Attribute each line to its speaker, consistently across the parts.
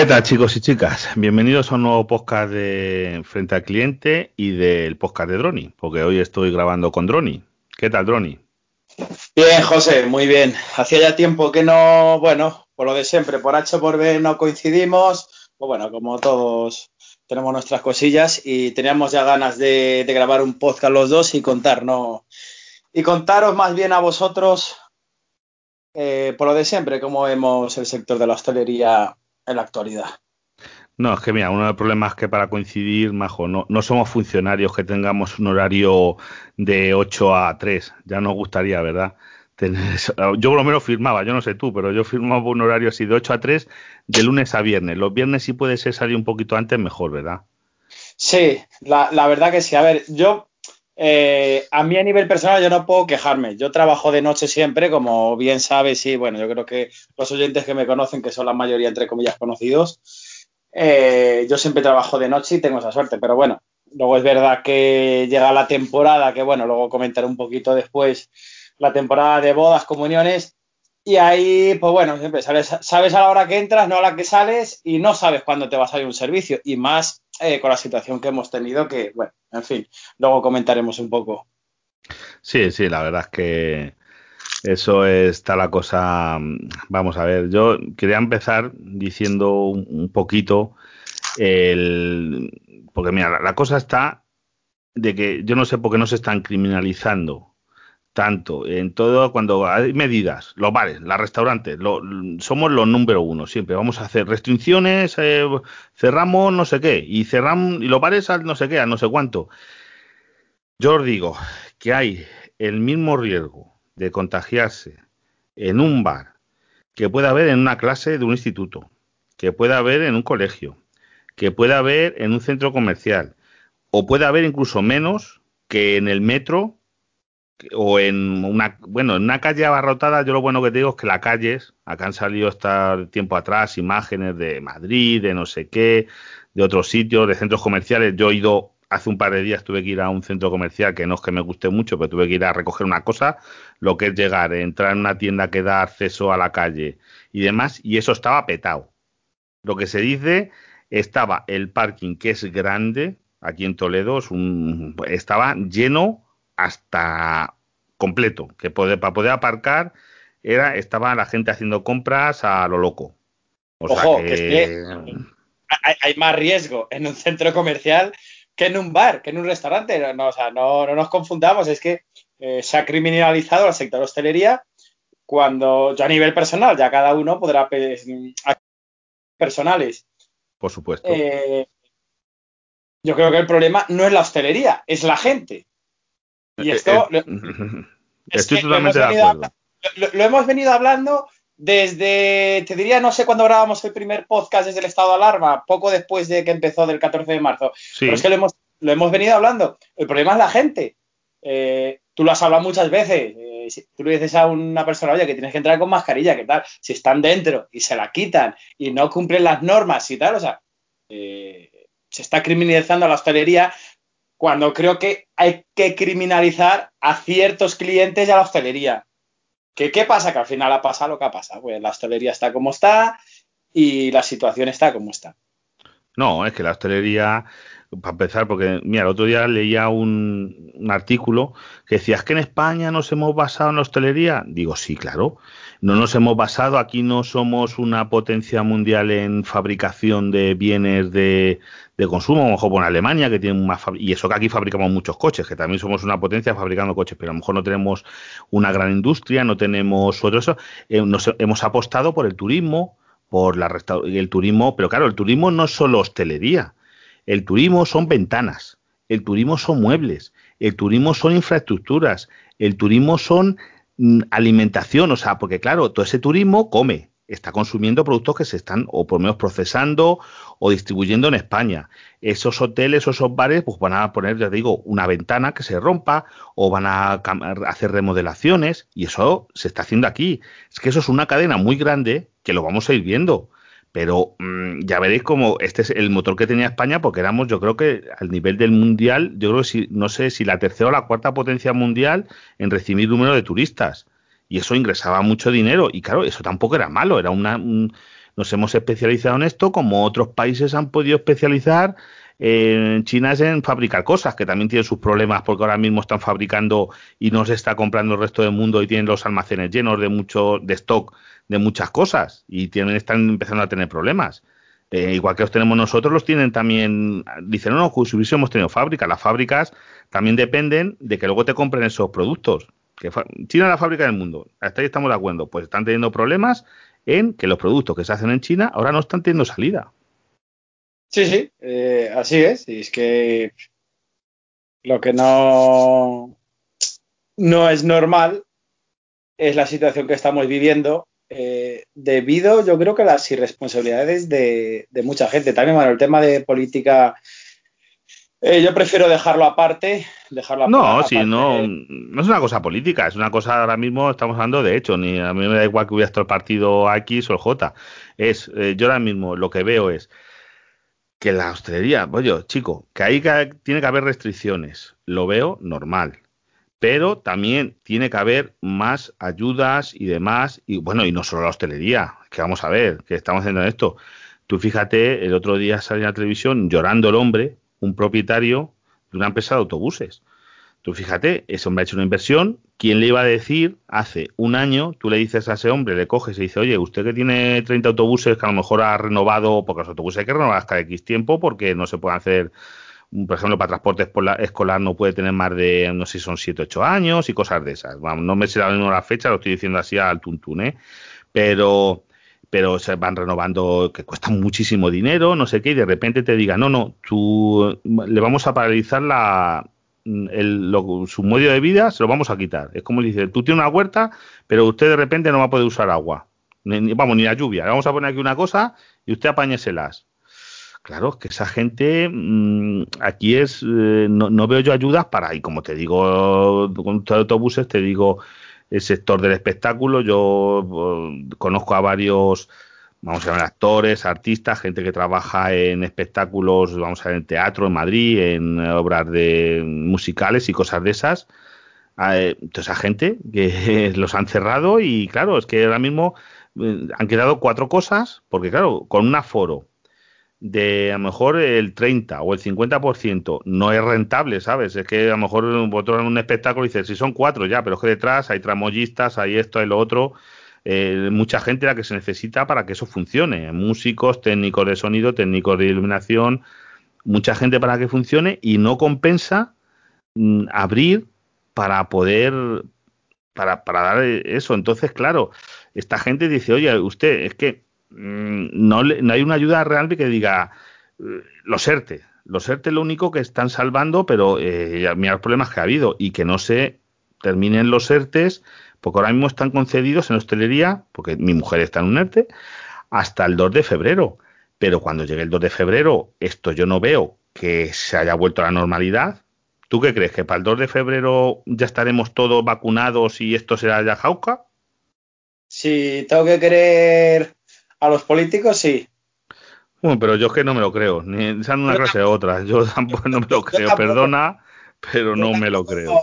Speaker 1: ¿Qué tal chicos y chicas? Bienvenidos a un nuevo podcast de Frente al Cliente y del podcast de Droni, porque hoy estoy grabando con Droni. ¿Qué tal Droni?
Speaker 2: Bien, José, muy bien. Hacía ya tiempo que no, bueno, por lo de siempre, por H por B no coincidimos, pues bueno, como todos tenemos nuestras cosillas y teníamos ya ganas de, grabar un podcast los dos y contar, ¿no? Y contaros más bien a vosotros, eh, por lo de siempre, cómo vemos el sector de la hostelería en la actualidad.
Speaker 1: No, es que mira, uno de los problemas es que para coincidir, Majo, no, no somos funcionarios que tengamos un horario de 8 a 3. Ya nos gustaría, ¿verdad? Yo por lo menos firmaba, yo no sé tú, pero yo firmaba un horario así de 8 a 3 de lunes a viernes. Los viernes sí puede ser salir un poquito antes, mejor, ¿verdad?
Speaker 2: Sí, la, la verdad que sí. A ver, yo eh, a mí a nivel personal yo no puedo quejarme. Yo trabajo de noche siempre, como bien sabes, y bueno, yo creo que los oyentes que me conocen, que son la mayoría entre comillas conocidos, eh, yo siempre trabajo de noche y tengo esa suerte. Pero bueno, luego es verdad que llega la temporada, que bueno, luego comentaré un poquito después, la temporada de bodas, comuniones, y ahí, pues bueno, siempre sabes, sabes a la hora que entras, no a la que sales, y no sabes cuándo te va a salir un servicio, y más eh, con la situación que hemos tenido, que, bueno, en fin, luego comentaremos un poco.
Speaker 1: Sí, sí, la verdad es que eso está la cosa. Vamos a ver, yo quería empezar diciendo un, poquito el. Porque mira, la cosa está de que yo no sé por qué no se están criminalizando tanto en todo cuando hay medidas, los bares, los restaurantes, somos los número uno siempre. Vamos a hacer restricciones, eh, cerramos no sé qué y cerramos y los bares al no sé qué, a no sé cuánto. Yo os digo que hay el mismo riesgo de contagiarse en un bar que puede haber en una clase de un instituto, que puede haber en un colegio, que puede haber en un centro comercial o puede haber incluso menos que en el metro o en una, bueno, en una calle abarrotada, yo lo bueno que te digo es que las calles, acá han salido hasta tiempo atrás imágenes de Madrid, de no sé qué, de otros sitios, de centros comerciales. Yo he ido hace un par de días, tuve que ir a un centro comercial que no es que me guste mucho, pero tuve que ir a recoger una cosa, lo que es llegar, entrar en una tienda que da acceso a la calle y demás, y eso estaba petado. Lo que se dice, estaba el parking que es grande, aquí en Toledo, es un, estaba lleno hasta completo, que para poder aparcar era estaba la gente haciendo compras a lo loco.
Speaker 2: Ojo, que... hay, más riesgo en un centro comercial que en un bar, que en un restaurante. No, o sea, no, nos confundamos, es que eh, se ha criminalizado el sector hostelería cuando yo a nivel personal, ya cada uno podrá personales.
Speaker 1: Por supuesto.
Speaker 2: Eh, yo creo que el problema no es la hostelería, es la gente. Y eh, esto. Eh,
Speaker 1: estoy totalmente de acuerdo.
Speaker 2: lo, hemos venido hablando desde, te diría, no sé cuándo grabamos el primer podcast desde el estado de alarma, poco después de que empezó del 14 de marzo. Pero es que lo hemos, lo hemos venido hablando. El problema es la gente. Eh, tú lo has hablado muchas veces. si tú le dices a una persona, oye, que tienes que entrar con mascarilla, ¿qué tal? Si están dentro y se la quitan y no cumplen las normas y tal, o sea, se está criminalizando a la hostelería cuando creo que hay que criminalizar a ciertos clientes y a la hostelería. ¿Qué, qué pasa? Que al final ha pasado lo que ha pasado. Pues la hostelería está como está y la situación está como está.
Speaker 1: No, es que la hostelería, para empezar, porque mira, el otro día leía un, un artículo que decía, ¿es que en España nos hemos basado en la hostelería? Digo, sí, claro no nos hemos basado, aquí no somos una potencia mundial en fabricación de bienes de, de consumo, a lo mejor Alemania, que tiene más y eso que aquí fabricamos muchos coches, que también somos una potencia fabricando coches, pero a lo mejor no tenemos una gran industria, no tenemos otro eso, eh, nos hemos apostado por el turismo, por la el turismo, pero claro, el turismo no es solo hostelería, el turismo son ventanas, el turismo son muebles, el turismo son infraestructuras, el turismo son Mm, alimentación, o sea, porque claro, todo ese turismo come, está consumiendo productos que se están o por lo menos procesando o distribuyendo en España. Esos hoteles o esos bares pues van a poner, ya digo, una ventana que se rompa o van a hacer remodelaciones y eso se está haciendo aquí. Es que eso es una cadena muy grande que lo vamos a ir viendo. Pero mm, ya veréis como este es el motor que tenía España, porque éramos, yo creo que al nivel del mundial, yo creo que si, no sé si la tercera o la cuarta potencia mundial en recibir número de turistas. Y eso ingresaba mucho dinero. Y claro, eso tampoco era malo, era una. no nos hemos especializado en esto, como otros países han podido especializar en China es en fabricar cosas, que también tienen sus problemas porque ahora mismo están fabricando y no se está comprando el resto del mundo y tienen los almacenes llenos de mucho de stock de muchas cosas y tienen, están empezando a tener problemas. Eh, igual que los tenemos nosotros, los tienen también. Dicen, no, no, si hubiésemos tenido fábricas. Las fábricas también dependen de que luego te compren esos productos. Que China es la fábrica del mundo. Hasta ahí estamos de acuerdo. Pues están teniendo problemas en que los productos que se hacen en China ahora no están teniendo salida.
Speaker 2: Sí, sí, eh, así es. Y es que lo que no, no es normal es la situación que estamos viviendo eh, debido, yo creo que a las irresponsabilidades de, mucha gente. También, bueno, el tema de política, eh, yo prefiero dejarlo aparte. Dejarlo
Speaker 1: no, si no, no es una cosa política, es una cosa ahora mismo, estamos hablando de hecho, ni a mí me da igual que hubiera estado el partido X o el J. Es, yo ahora mismo lo que veo es que la hostelería, oye, chico, que ahí tiene que haber restricciones, lo veo normal, pero también tiene que haber más ayudas y demás, y bueno, y no solo la hostelería, que vamos a ver, que estamos haciendo esto. Tú fíjate, el otro día salió en la televisión llorando el hombre, un propietario de una empresa de autobuses. Tú fíjate, ese hombre ha hecho una inversión. ¿Quién le iba a decir hace un año? Tú le dices a ese hombre, le coges y dice, oye, usted que tiene 30 autobuses que a lo mejor ha renovado, porque los autobuses hay que renovar cada X tiempo porque no se pueden hacer, por ejemplo, para transporte escolar no puede tener más de, no sé si son 7, 8 años y cosas de esas. no me sé la fecha, lo estoy diciendo así al tuntún, ¿eh? Pero pero se van renovando que cuesta muchísimo dinero, no sé qué, y de repente te diga, no, no, tú le vamos a paralizar la, su medio de vida se lo vamos a quitar. Es como dice, tú tienes una huerta, pero usted de repente no va a poder usar agua. Ni, vamos, ni la lluvia. vamos a poner aquí una cosa y usted apáñeselas. Claro, que esa gente mm, aquí es, eh, no, veo yo ayudas para, y como te digo, con autobuses, te digo, el sector del espectáculo, yo eh, conozco a varios vamos a ver, actores, artistas, gente que trabaja en espectáculos, vamos a ver, en teatro, en Madrid, en obras de musicales y cosas de esas. Eh, esa gente que los han cerrado y claro, es que ahora mismo han quedado cuatro cosas, porque claro, con un aforo de a lo mejor el 30 o el 50% no es rentable, ¿sabes? Es que a lo mejor vosotros en un espectáculo dices, si son cuatro ya, pero es que detrás hay tramoyistas, hay esto, hay lo otro, eh, mucha gente la que se necesita para que eso funcione. Músicos, técnicos de sonido, técnicos de iluminación, mucha gente para que funcione y no compensa mm, abrir para poder, para, para dar eso. Entonces, claro, esta gente dice, oye, usted, es que mm, no, no hay una ayuda real que diga, eh, los ERTE. Los ERTE lo único que están salvando, pero eh, mira los problemas que ha habido y que no se terminen los ERTES porque ahora mismo están concedidos en hostelería, porque mi mujer está en un ERTE, hasta el 2 de febrero. Pero cuando llegue el 2 de febrero, esto yo no veo que se haya vuelto a la normalidad. ¿Tú qué crees? ¿Que para el 2 de febrero ya estaremos todos vacunados y esto será ya jauca?
Speaker 2: Si tengo que creer a los políticos, sí.
Speaker 1: Bueno, pero yo es que no me lo creo, ni sean una clase u otra. Yo tampoco no me lo creo, perdona, pero no me lo creo.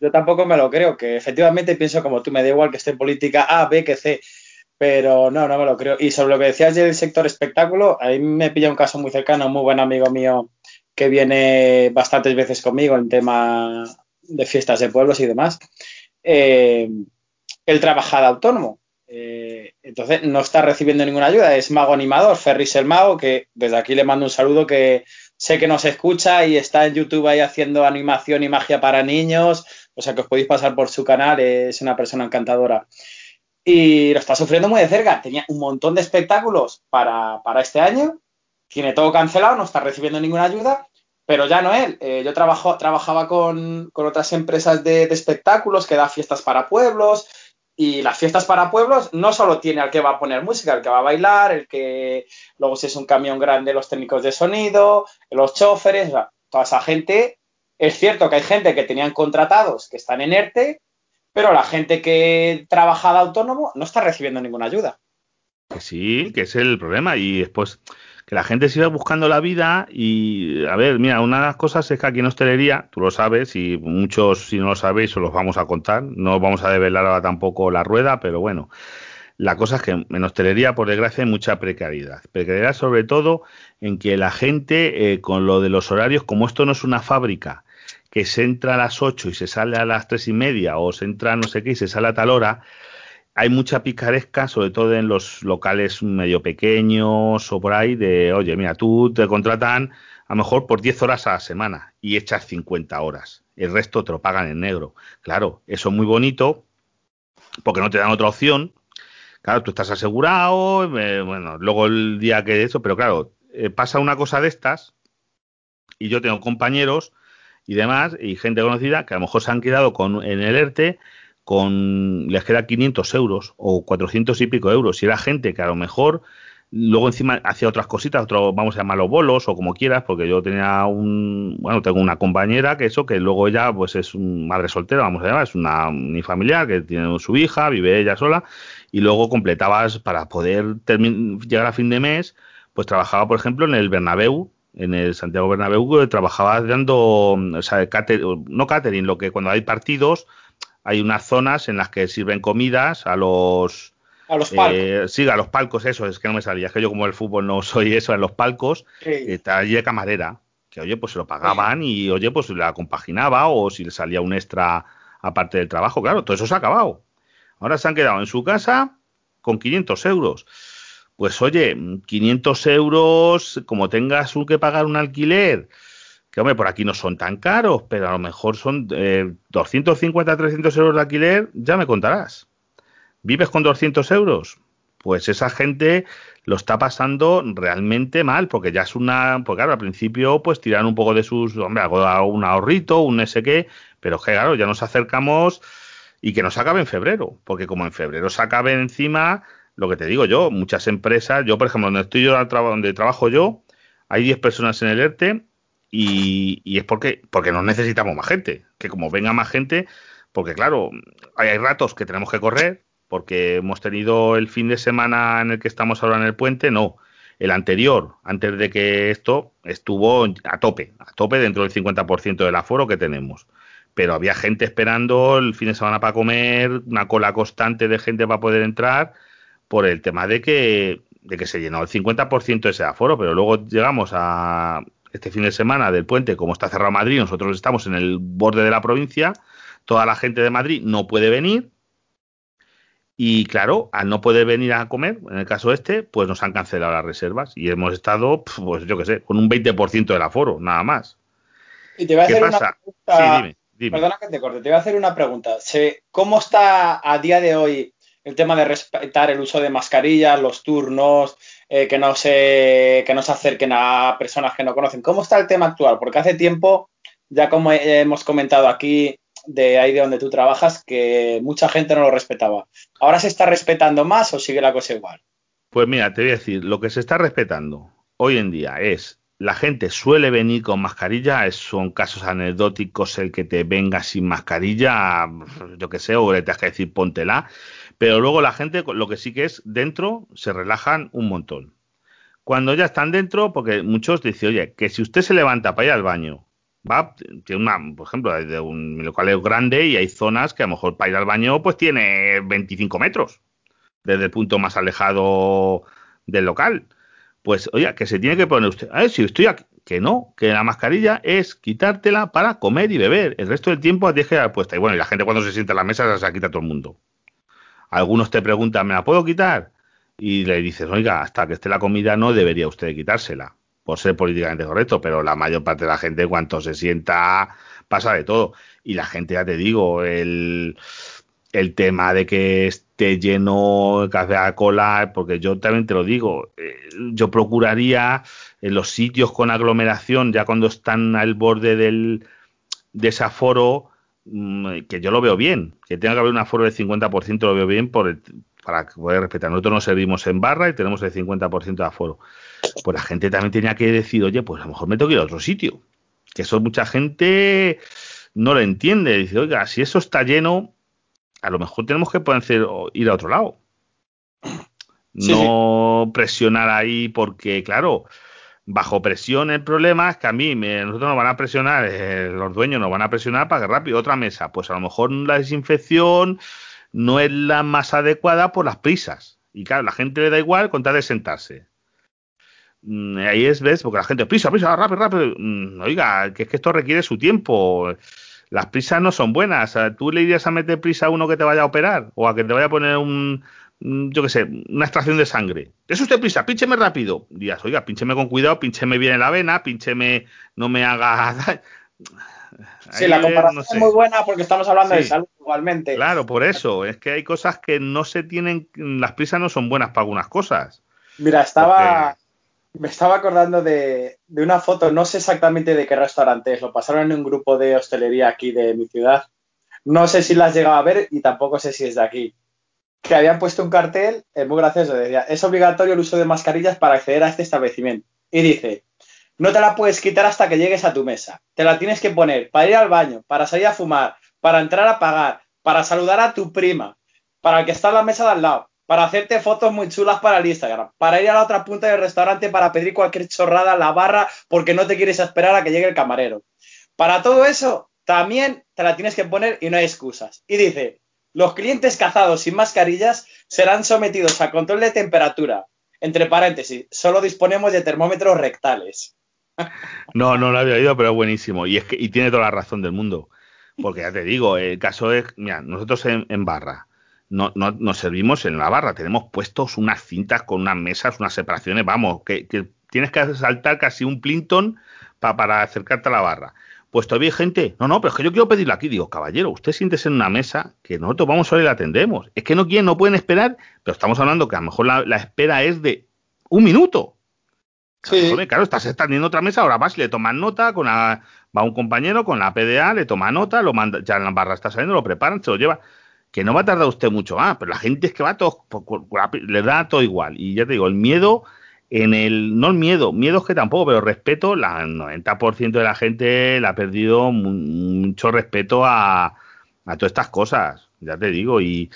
Speaker 2: Yo tampoco me lo creo, que efectivamente pienso como tú, me da igual que esté en política A, B, que C, pero no, no me lo creo. Y sobre lo que decías del sector espectáculo, a mí me pilla un caso muy cercano, un muy buen amigo mío que viene bastantes veces conmigo en tema de fiestas de pueblos y demás. Eh, él trabaja de autónomo. Eh, entonces no está recibiendo ninguna ayuda, es mago animador, Ferris el mago, que desde aquí le mando un saludo que sé que nos escucha y está en YouTube ahí haciendo animación y magia para niños, o sea que os podéis pasar por su canal, es una persona encantadora. Y lo está sufriendo muy de cerca, tenía un montón de espectáculos para, este año, tiene todo cancelado, no está recibiendo ninguna ayuda, pero ya no él. Eh, yo trabajo, trabajaba con, otras empresas de, de, espectáculos que da fiestas para pueblos, y las fiestas para pueblos no solo tiene al que va a poner música, el que va a bailar, el que luego si es un camión grande, los técnicos de sonido, los choferes, toda esa gente. Es cierto que hay gente que tenían contratados que están en ERTE, pero la gente que trabaja de autónomo no está recibiendo ninguna ayuda.
Speaker 1: Que sí, que es el problema. Y después, que la gente siga buscando la vida y, a ver, mira, una de las cosas es que aquí en hostelería, tú lo sabes y muchos si no lo sabéis os los vamos a contar, no vamos a develar ahora tampoco la rueda, pero bueno, La cosa es que en hostelería, por desgracia, hay mucha precariedad. Precariedad sobre todo en que la gente, eh, con lo de los horarios, como esto no es una fábrica, que se entra a las 8 y se sale a las tres y media, o se entra no sé qué y se sale a tal hora, hay mucha picaresca, sobre todo en los locales medio pequeños o por ahí, de, oye, mira, tú te contratan a lo mejor por 10 horas a la semana y echas 50 horas. El resto te lo pagan en negro. Claro, eso es muy bonito porque no te dan otra opción. Claro, tú estás asegurado, eh, bueno, luego el día que eso, pero claro, eh, pasa una cosa de estas y yo tengo compañeros y demás y gente conocida que a lo mejor se han quedado con en el ERTE con les queda 500 euros o 400 y pico euros. Y era gente que a lo mejor luego encima hacía otras cositas, otro, vamos a llamarlo bolos o como quieras, porque yo tenía un, bueno, tengo una compañera que eso, que luego ella pues es una madre soltera, vamos a llamar, es una familiar que tiene su hija, vive ella sola, y luego completabas para poder llegar a fin de mes, pues trabajaba, por ejemplo, en el Bernabéu, en el Santiago Bernabéu, trabajaba dando, o sea, no catering, lo que cuando hay partidos, hay unas zonas en las que sirven comidas a los...
Speaker 2: A los palcos. Eh,
Speaker 1: sí, a los palcos, eso, es que no me salía. Es que yo como el fútbol no soy eso, en los palcos, está allí de camarera. Que oye, pues se lo pagaban y oye, pues la compaginaba o si le salía un extra aparte del trabajo. Claro, todo eso se ha acabado. Ahora se han quedado en su casa con 500 euros. Pues oye, 500 euros, como tengas que pagar un alquiler, que hombre, por aquí no son tan caros, pero a lo mejor son eh, 250, 300 euros de alquiler, ya me contarás. ¿Vives con 200 euros? Pues esa gente lo está pasando realmente mal, porque ya es una, pues claro, al principio pues tiran un poco de sus, hombre, hago un ahorrito, un ese qué, pero que claro, ya nos acercamos y que nos acabe en febrero, porque como en febrero se acabe encima, lo que te digo yo, muchas empresas, yo por ejemplo, donde estoy yo, donde trabajo yo, hay 10 personas en el ERTE y, es porque, porque no necesitamos más gente. Que como venga más gente, porque claro, hay, hay ratos que tenemos que correr, porque hemos tenido el fin de semana en el que estamos ahora en el puente, no. El anterior, antes de que esto, estuvo a tope, a tope dentro del 50% del aforo que tenemos. Pero había gente esperando el fin de semana para comer, una cola constante de gente para poder entrar, por el tema de que, de que se llenó el 50% de ese aforo, pero luego llegamos a, este fin de semana del puente, como está cerrado Madrid, nosotros estamos en el borde de la provincia, toda la gente de Madrid no puede venir. Y claro, al no poder venir a comer, en el caso este, pues nos han cancelado las reservas y hemos estado, pues yo qué sé, con un 20% del aforo, nada más.
Speaker 2: Y te voy a hacer una pregunta. Perdona que te corte, te voy a hacer una pregunta. ¿Cómo está a día de hoy el tema de respetar el uso de mascarillas, los turnos, eh, que, no se, que no se acerquen a personas que no conocen. ¿Cómo está el tema actual? Porque hace tiempo, ya como hemos comentado aquí, de ahí de donde tú trabajas, que mucha gente no lo respetaba. ¿Ahora se está respetando más o sigue la cosa igual?
Speaker 1: Pues mira, te voy a decir, lo que se está respetando hoy en día es la gente suele venir con mascarilla, son casos anecdóticos el que te venga sin mascarilla, yo que sé, o le tengas que decir póntela, pero luego la gente, lo que sí que es dentro, se relajan un montón. Cuando ya están dentro, porque muchos dicen, oye, que si usted se levanta para ir al baño, va, tiene una, por ejemplo, de un local es grande y hay zonas que a lo mejor para ir al baño, pues tiene 25 metros desde el punto más alejado del local. Pues, oye, que se tiene que poner usted, a ver, si estoy aquí, que no, que la mascarilla es quitártela para comer y beber. El resto del tiempo tienes que puesta. Y bueno, y la gente cuando se sienta en la mesa se la quita todo el mundo. Algunos te preguntan, ¿me la puedo quitar? Y le dices, oiga, hasta que esté la comida no debería usted quitársela, por ser políticamente correcto, pero la mayor parte de la gente, cuanto se sienta, pasa de todo. Y la gente, ya te digo, el, el tema de que esté lleno de café a cola, porque yo también te lo digo, eh, yo procuraría en los sitios con aglomeración, ya cuando están al borde del desaforo, que yo lo veo bien, que tenga que haber un aforo del 50% lo veo bien por para poder respetar. Nosotros nos servimos en barra y tenemos el 50% de aforo. Pues la gente también tenía que decir, oye, pues a lo mejor me tengo que ir a otro sitio. Que eso mucha gente no lo entiende. Dice, oiga, si eso está lleno, a lo mejor tenemos que poder ir a otro lado. no presionar ahí porque, claro, bajo presión el problema es que a mí nosotros nos van a presionar, eh, los dueños nos van a presionar para que rápido otra mesa. Pues a lo mejor la desinfección no es la más adecuada por las prisas. Y claro, la gente le da igual con tal de sentarse. Mm, ahí es, ves, porque la gente, prisa, prisa, rápido, rápido. Mm, oiga, que es que esto requiere su tiempo. Las prisas no son buenas. ¿Tú le irías a meter prisa a uno que te vaya a operar? O a que te vaya a poner un, yo qué sé, una extracción de sangre. ¿Es usted prisa? Píncheme rápido. Días, oiga, píncheme con cuidado, píncheme bien en la vena, píncheme, no me haga.
Speaker 2: Sí, la comparación es muy buena porque estamos hablando de salud igualmente.
Speaker 1: Claro, por eso. Es que hay cosas que no se tienen. Las prisas no son buenas para algunas cosas.
Speaker 2: Mira, estaba. Me estaba acordando de, de, una foto, no sé exactamente de qué restaurante es, lo pasaron en un grupo de hostelería aquí de mi ciudad. No sé si las llegado a ver y tampoco sé si es de aquí que habían puesto un cartel es muy gracioso, decía, es obligatorio el uso de mascarillas para acceder a este establecimiento. Y dice, no te la puedes quitar hasta que llegues a tu mesa. Te la tienes que poner para ir al baño, para salir a fumar, para entrar a pagar, para saludar a tu prima, para el que está en la mesa de al lado, para hacerte fotos muy chulas para el Instagram, para ir a la otra punta del restaurante para pedir cualquier chorrada a la barra porque no te quieres esperar a que llegue el camarero. Para todo eso, también te la tienes que poner y no hay excusas. Y dice, los clientes cazados sin mascarillas serán sometidos a control de temperatura. Entre paréntesis, solo disponemos de termómetros rectales.
Speaker 1: No, no lo había oído, pero es buenísimo. Y es que tiene toda la razón del mundo. Porque ya te digo, el caso es, mira, nosotros en, barra, no, no, nos servimos en la barra, tenemos puestos unas cintas con unas mesas, unas separaciones, vamos, que, que tienes que saltar casi un Plinton para acercarte a la barra. Pues todavía hay gente, no, no, pero es que yo quiero pedirlo aquí. Digo, caballero, usted siéntese en una mesa que nosotros vamos a ver y la atendemos. Es que no quieren, no pueden esperar, pero estamos hablando que a lo mejor la, espera es de un minuto. Sí. Claro, estás extendiendo otra mesa, ahora vas y le toman nota, con va un compañero con la PDA, le toma nota, lo manda, ya en la barra está saliendo, lo preparan, se lo lleva. Que no va a tardar usted mucho más, pero la gente es que va todo, le da todo igual. Y ya te digo, el miedo en el, no el miedo, miedo es que tampoco, pero respeto, el 90% de la gente le ha perdido mucho respeto a, a todas estas cosas, ya te digo, y,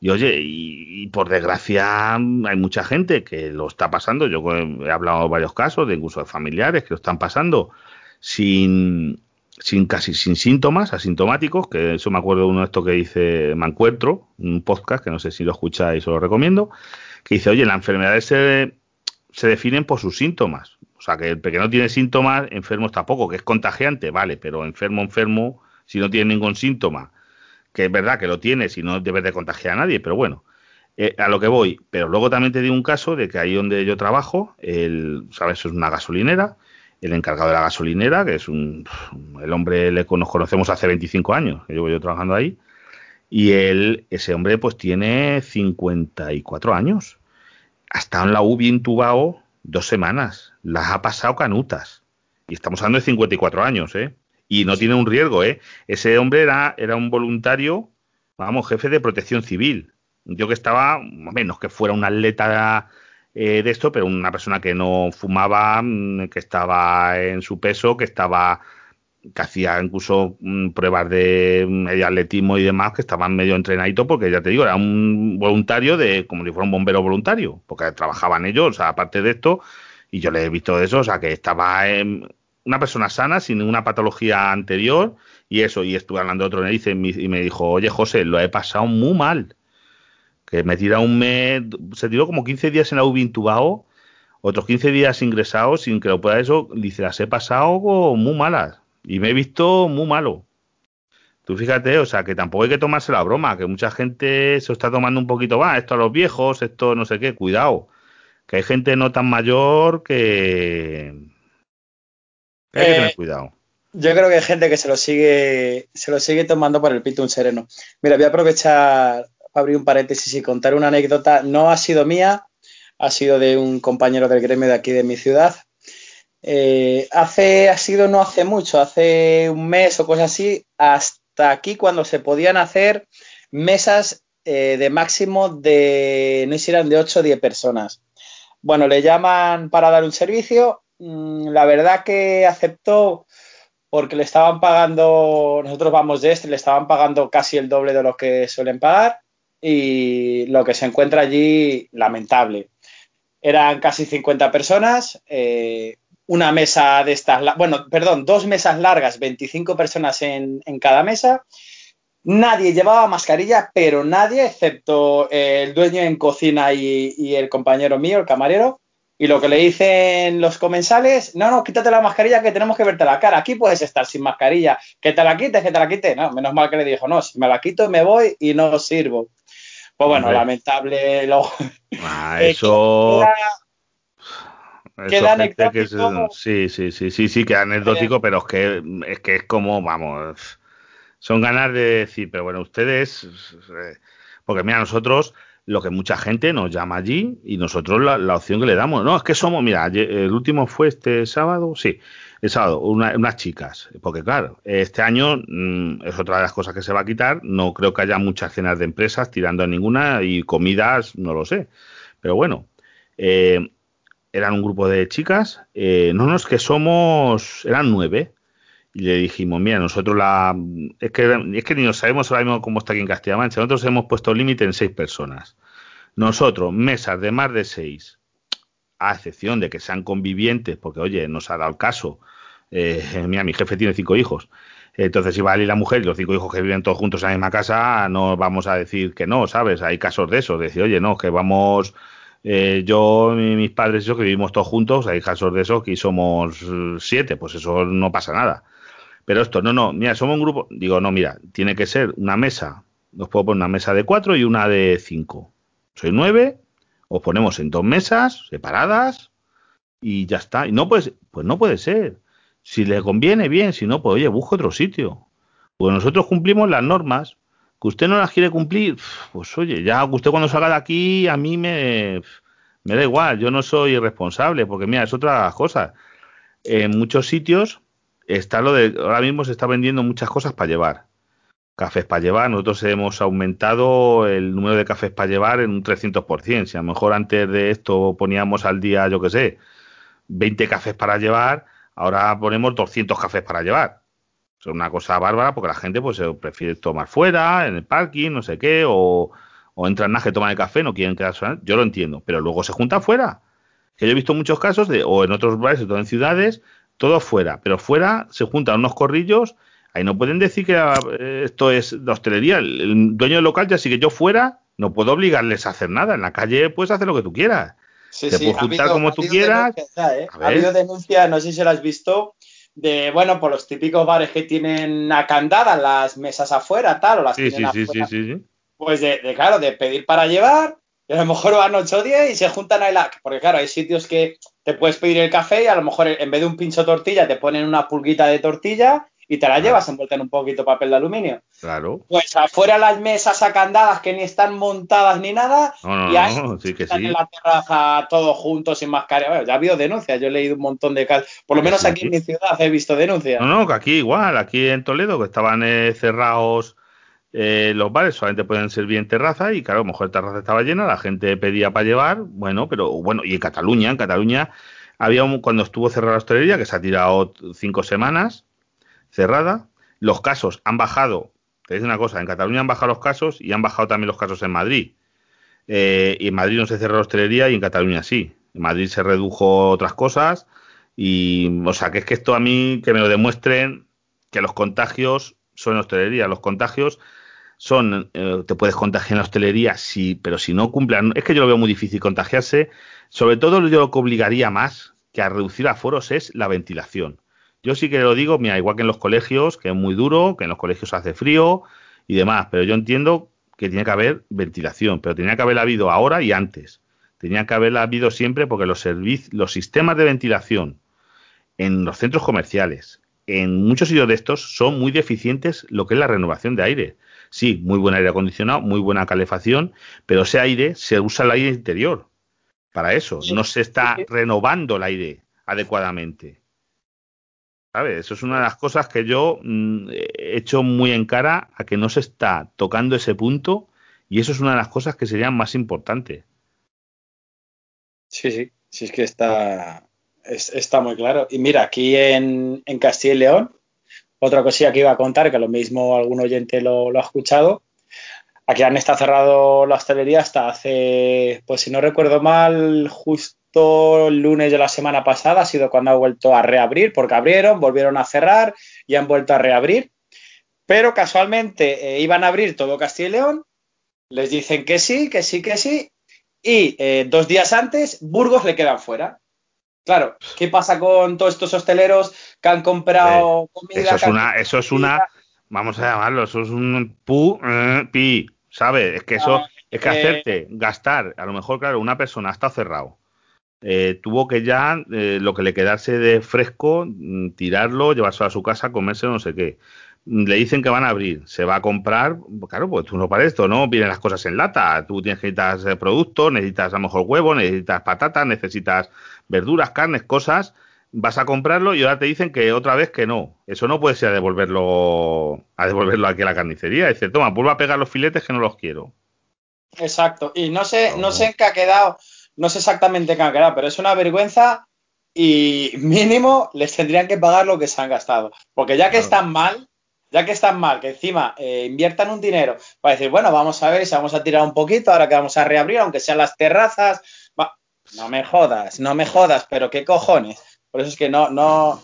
Speaker 1: y oye, y, por desgracia hay mucha gente que lo está pasando, yo he hablado de varios casos, de incluso de familiares que lo están pasando sin, sin casi sin síntomas, asintomáticos, que eso me acuerdo de uno de estos que dice Me un podcast que no sé si lo escucháis o lo recomiendo, que dice, oye, la enfermedad ese se definen por sus síntomas. O sea, que el que no tiene síntomas, enfermo tampoco, que es contagiante, vale, pero enfermo, enfermo, si no tiene ningún síntoma, que es verdad que lo tiene, si no debe de contagiar a nadie, pero bueno, eh, a lo que voy. Pero luego también te di un caso de que ahí donde yo trabajo, el, ¿sabes? Es una gasolinera, el encargado de la gasolinera, que es un, el hombre le nos conocemos hace 25 años, que llevo yo trabajando ahí, y él, ese hombre pues tiene 54 años ha estado en la UBI intubado dos semanas. Las ha pasado canutas. Y estamos hablando de 54 años, ¿eh? Y no tiene un riesgo, ¿eh? Ese hombre era, era un voluntario, vamos, jefe de protección civil. Yo que estaba, menos que fuera un atleta eh, de esto, pero una persona que no fumaba, mm, que estaba en su peso, que estaba que hacía incluso mm, pruebas de, mm, atletismo y demás que estaban medio entrenaditos porque ya te digo, era un voluntario de como si fuera un bombero voluntario, porque trabajaban ellos, o sea, aparte de esto, y yo le he visto eso, o sea, que estaba en una persona sana, sin ninguna patología anterior, y eso, y estuve hablando de otro y y me dijo, oye José, lo he pasado muy mal, que me tira un mes, se tiró como 15 días en la UBI intubado, otros 15 días ingresados sin que lo pueda eso, dice, las he pasado muy malas y me he visto muy malo. Tú fíjate, o sea, que tampoco hay que tomarse la broma, que mucha gente se está tomando un poquito, va, esto a los viejos, esto no sé qué, cuidado, que hay gente no tan mayor que, hay que tener eh, cuidado.
Speaker 2: Yo creo que hay gente que se lo sigue, se lo sigue tomando por el pito un sereno. Mira, voy a aprovechar para abrir un paréntesis y contar una anécdota. No ha sido mía, ha sido de un compañero del gremio de aquí de mi ciudad. Eh, hace, ha sido no hace mucho, hace un mes o cosas así, hasta aquí cuando se podían hacer mesas eh, de máximo de, no sé si eran de 8 o 10 personas. Bueno, le llaman para dar un servicio. Mm, la verdad que aceptó porque le estaban pagando, nosotros vamos de este, le estaban pagando casi el doble de lo que suelen pagar y lo que se encuentra allí, lamentable. Eran casi 50 personas, eh, una mesa de estas, bueno, perdón, dos mesas largas, 25 personas en, cada mesa. Nadie llevaba mascarilla, pero nadie, excepto el dueño en cocina y, el compañero mío, el camarero. Y lo que le dicen los comensales, no, no, quítate la mascarilla que tenemos que verte la cara. Aquí puedes estar sin mascarilla. Que te la quites, que te la quites. No, menos mal que le dijo, no, si me la quito me voy y no sirvo. Pues bueno, lamentable. Lo...
Speaker 1: Ah, eso... Queda anecdótico. sí, sí, sí, sí, sí, queda anecdótico, pero es que, es que es como, vamos, son ganas de decir, pero bueno, ustedes, porque mira, nosotros, lo que mucha gente nos llama allí y nosotros la, opción que le damos, no, es que somos, mira, el último fue este sábado, sí, el sábado, unas chicas, porque claro, este año mm, es otra de las cosas que se va a quitar, no creo que haya muchas cenas de empresas tirando a ninguna y comidas, no lo sé, pero bueno, eh, eran un grupo de chicas, eh, no, no, es que somos, eran nueve, y le dijimos, mira, nosotros la, es que, es que ni nos sabemos ahora mismo cómo está aquí en Castilla-Mancha, nosotros hemos puesto límite en seis personas. Nosotros, mesas de más de seis, a excepción de que sean convivientes, porque oye, nos ha dado el caso, eh, mira, mi jefe tiene cinco hijos, entonces, si va a ir la mujer y los cinco hijos que viven todos juntos en la misma casa, no vamos a decir que no, ¿sabes? Hay casos de eso, de decir, oye, no, que vamos eh, yo y mis padres, eso que vivimos todos juntos, hay casos de eso que somos eh, siete, pues eso no pasa nada. Pero esto, no, no, mira, somos un grupo, digo, no, mira, tiene que ser una mesa, nos puedo poner una mesa de cuatro y una de cinco. Soy nueve, os ponemos en dos mesas separadas y ya está. Y no pues, pues no puede ser. Si le conviene, bien, si no, pues oye, busco otro sitio. Pues nosotros cumplimos las normas, que usted no las quiere cumplir, pues oye, ya usted cuando salga de aquí a mí me, me da igual, yo no soy irresponsable, porque mira, es otra cosa. En muchos sitios está lo de, ahora mismo se está vendiendo muchas cosas para llevar. Cafés para llevar, nosotros hemos aumentado el número de cafés para llevar en un 300%. Si a lo mejor antes de esto poníamos al día, yo qué sé, 20 cafés para llevar, ahora ponemos 200 cafés para llevar. Es una cosa bárbara porque la gente pues prefiere tomar fuera, en el parking, no sé qué, o, o entran en Naje, toman el café, no quieren quedarse. Yo lo entiendo, pero luego se juntan fuera. Que yo he visto muchos casos de, o en otros lugares, todo en ciudades, todo fuera, pero fuera se juntan unos corrillos. Ahí no pueden decir que ah, esto es la hostelería. El, dueño del local ya sí que yo fuera, no puedo obligarles a hacer nada. En la calle puedes hacer lo que tú quieras.
Speaker 2: Sí, Te puedes juntar como tú quieras. ¿eh? Ha habido denuncias, no sé si se las has visto, de, bueno, por los típicos bares que tienen acandadas las mesas afuera, tal, o las
Speaker 1: sí, tienen sí, sí, sí, sí,
Speaker 2: Pues de, claro, de pedir para llevar, y a lo mejor van 8 o 10 y se juntan ahí la... Porque claro, hay sitios que te puedes pedir el café y a lo mejor en vez de un pincho tortilla te ponen una pulguita de tortilla y te la llevas envuelta en un poquito papel de aluminio.
Speaker 1: Claro.
Speaker 2: Pues afuera las mesas acandadas que ni están montadas ni nada y ahí están en la terraza todos juntos sin mascarilla. Bueno, ya ha habido denuncias, yo he leído un montón de casos. Por lo menos aquí en mi ciudad he visto denuncias.
Speaker 1: No, no, que aquí igual, aquí en Toledo que estaban eh, cerrados eh, los bares solamente pueden servir en terraza y claro, a lo mejor la terraza estaba llena, la gente pedía para llevar, bueno, pero bueno, y en Cataluña, en Cataluña había un, cuando estuvo cerrada la hostelería, que se ha tirado cinco semanas cerrada, los casos han bajado, te digo una cosa, en Cataluña han bajado los casos y han bajado también los casos en Madrid. Eh, y en Madrid no se cerró la hostelería y en Cataluña sí. En Madrid se redujo otras cosas y, o sea, que es que esto a mí, que me lo demuestren que los contagios son hostelería, los contagios son, eh, te puedes contagiar en la hostelería, sí, pero si no cumplan, es que yo lo veo muy difícil contagiarse, sobre todo yo lo que obligaría más que a reducir aforos es la ventilación. Yo sí que lo digo, mira, igual que en los colegios, que es muy duro, que en los colegios hace frío y demás, pero yo entiendo que tiene que haber ventilación, pero tenía que haber habido ahora y antes. Tenía que haber habido siempre porque los, los sistemas de ventilación en los centros comerciales, en muchos sitios de estos, son muy deficientes lo que es la renovación de aire sí, muy buen aire acondicionado, muy buena calefacción, pero ese aire se usa el aire interior para eso, no se está renovando el aire adecuadamente. ¿Sabes? Eso es una de las cosas que yo mm, he hecho muy en cara a que no se está tocando ese punto y eso es una de las cosas que serían más importantes.
Speaker 2: Sí, sí, sí es que está, está muy claro. Y mira, aquí en, en Castilla y León, otra cosilla que iba a contar, que lo mismo algún oyente lo, ha escuchado. Aquí han estado cerrado la hostelería hasta hace, pues si no recuerdo mal, justo lunes de la semana pasada ha sido cuando ha vuelto a reabrir, porque abrieron, volvieron a cerrar y han vuelto a reabrir. pero casualmente eh, iban a abrir todo Castilla y León, les dicen que sí, que sí, que sí, y eh, dos días antes Burgos le quedan fuera. Claro, ¿qué pasa con todos estos hosteleros que han comprado
Speaker 1: comida? Eso es una, eso es una, vamos a llamarlo, eso es un pu, eh, pi, ¿sabes? Es que eso, ah, es que hacerte gastar, a lo mejor, claro, una persona estado cerrado, eh, tuvo que ya eh, lo que le quedase de fresco, mm, tirarlo, llevarse a su casa, comerse no sé qué. Mm, le dicen que van a abrir, se va a comprar, claro, pues tú no para esto, ¿no? Vienen las cosas en lata, tú tienes, necesitas eh, productos, necesitas a lo mejor huevo, necesitas patatas, necesitas verduras, carnes, cosas, vas a comprarlo y ahora te dicen que otra vez que no. Eso no puede ser a devolverlo, a devolverlo aquí a la carnicería. Dice, toma, vuelvo a pegar los filetes que no los quiero.
Speaker 2: Exacto, y no sé, no sé en qué ha quedado no sé exactamente qué han quedado, pero es una vergüenza y mínimo les tendrían que pagar lo que se han gastado. Porque ya que están mal, ya que están mal, que encima eh, inviertan un dinero para decir, bueno, vamos a ver si vamos a tirar un poquito ahora que vamos a reabrir, aunque sean las terrazas. No me jodas, no me jodas, pero qué cojones. Por eso es que no, no,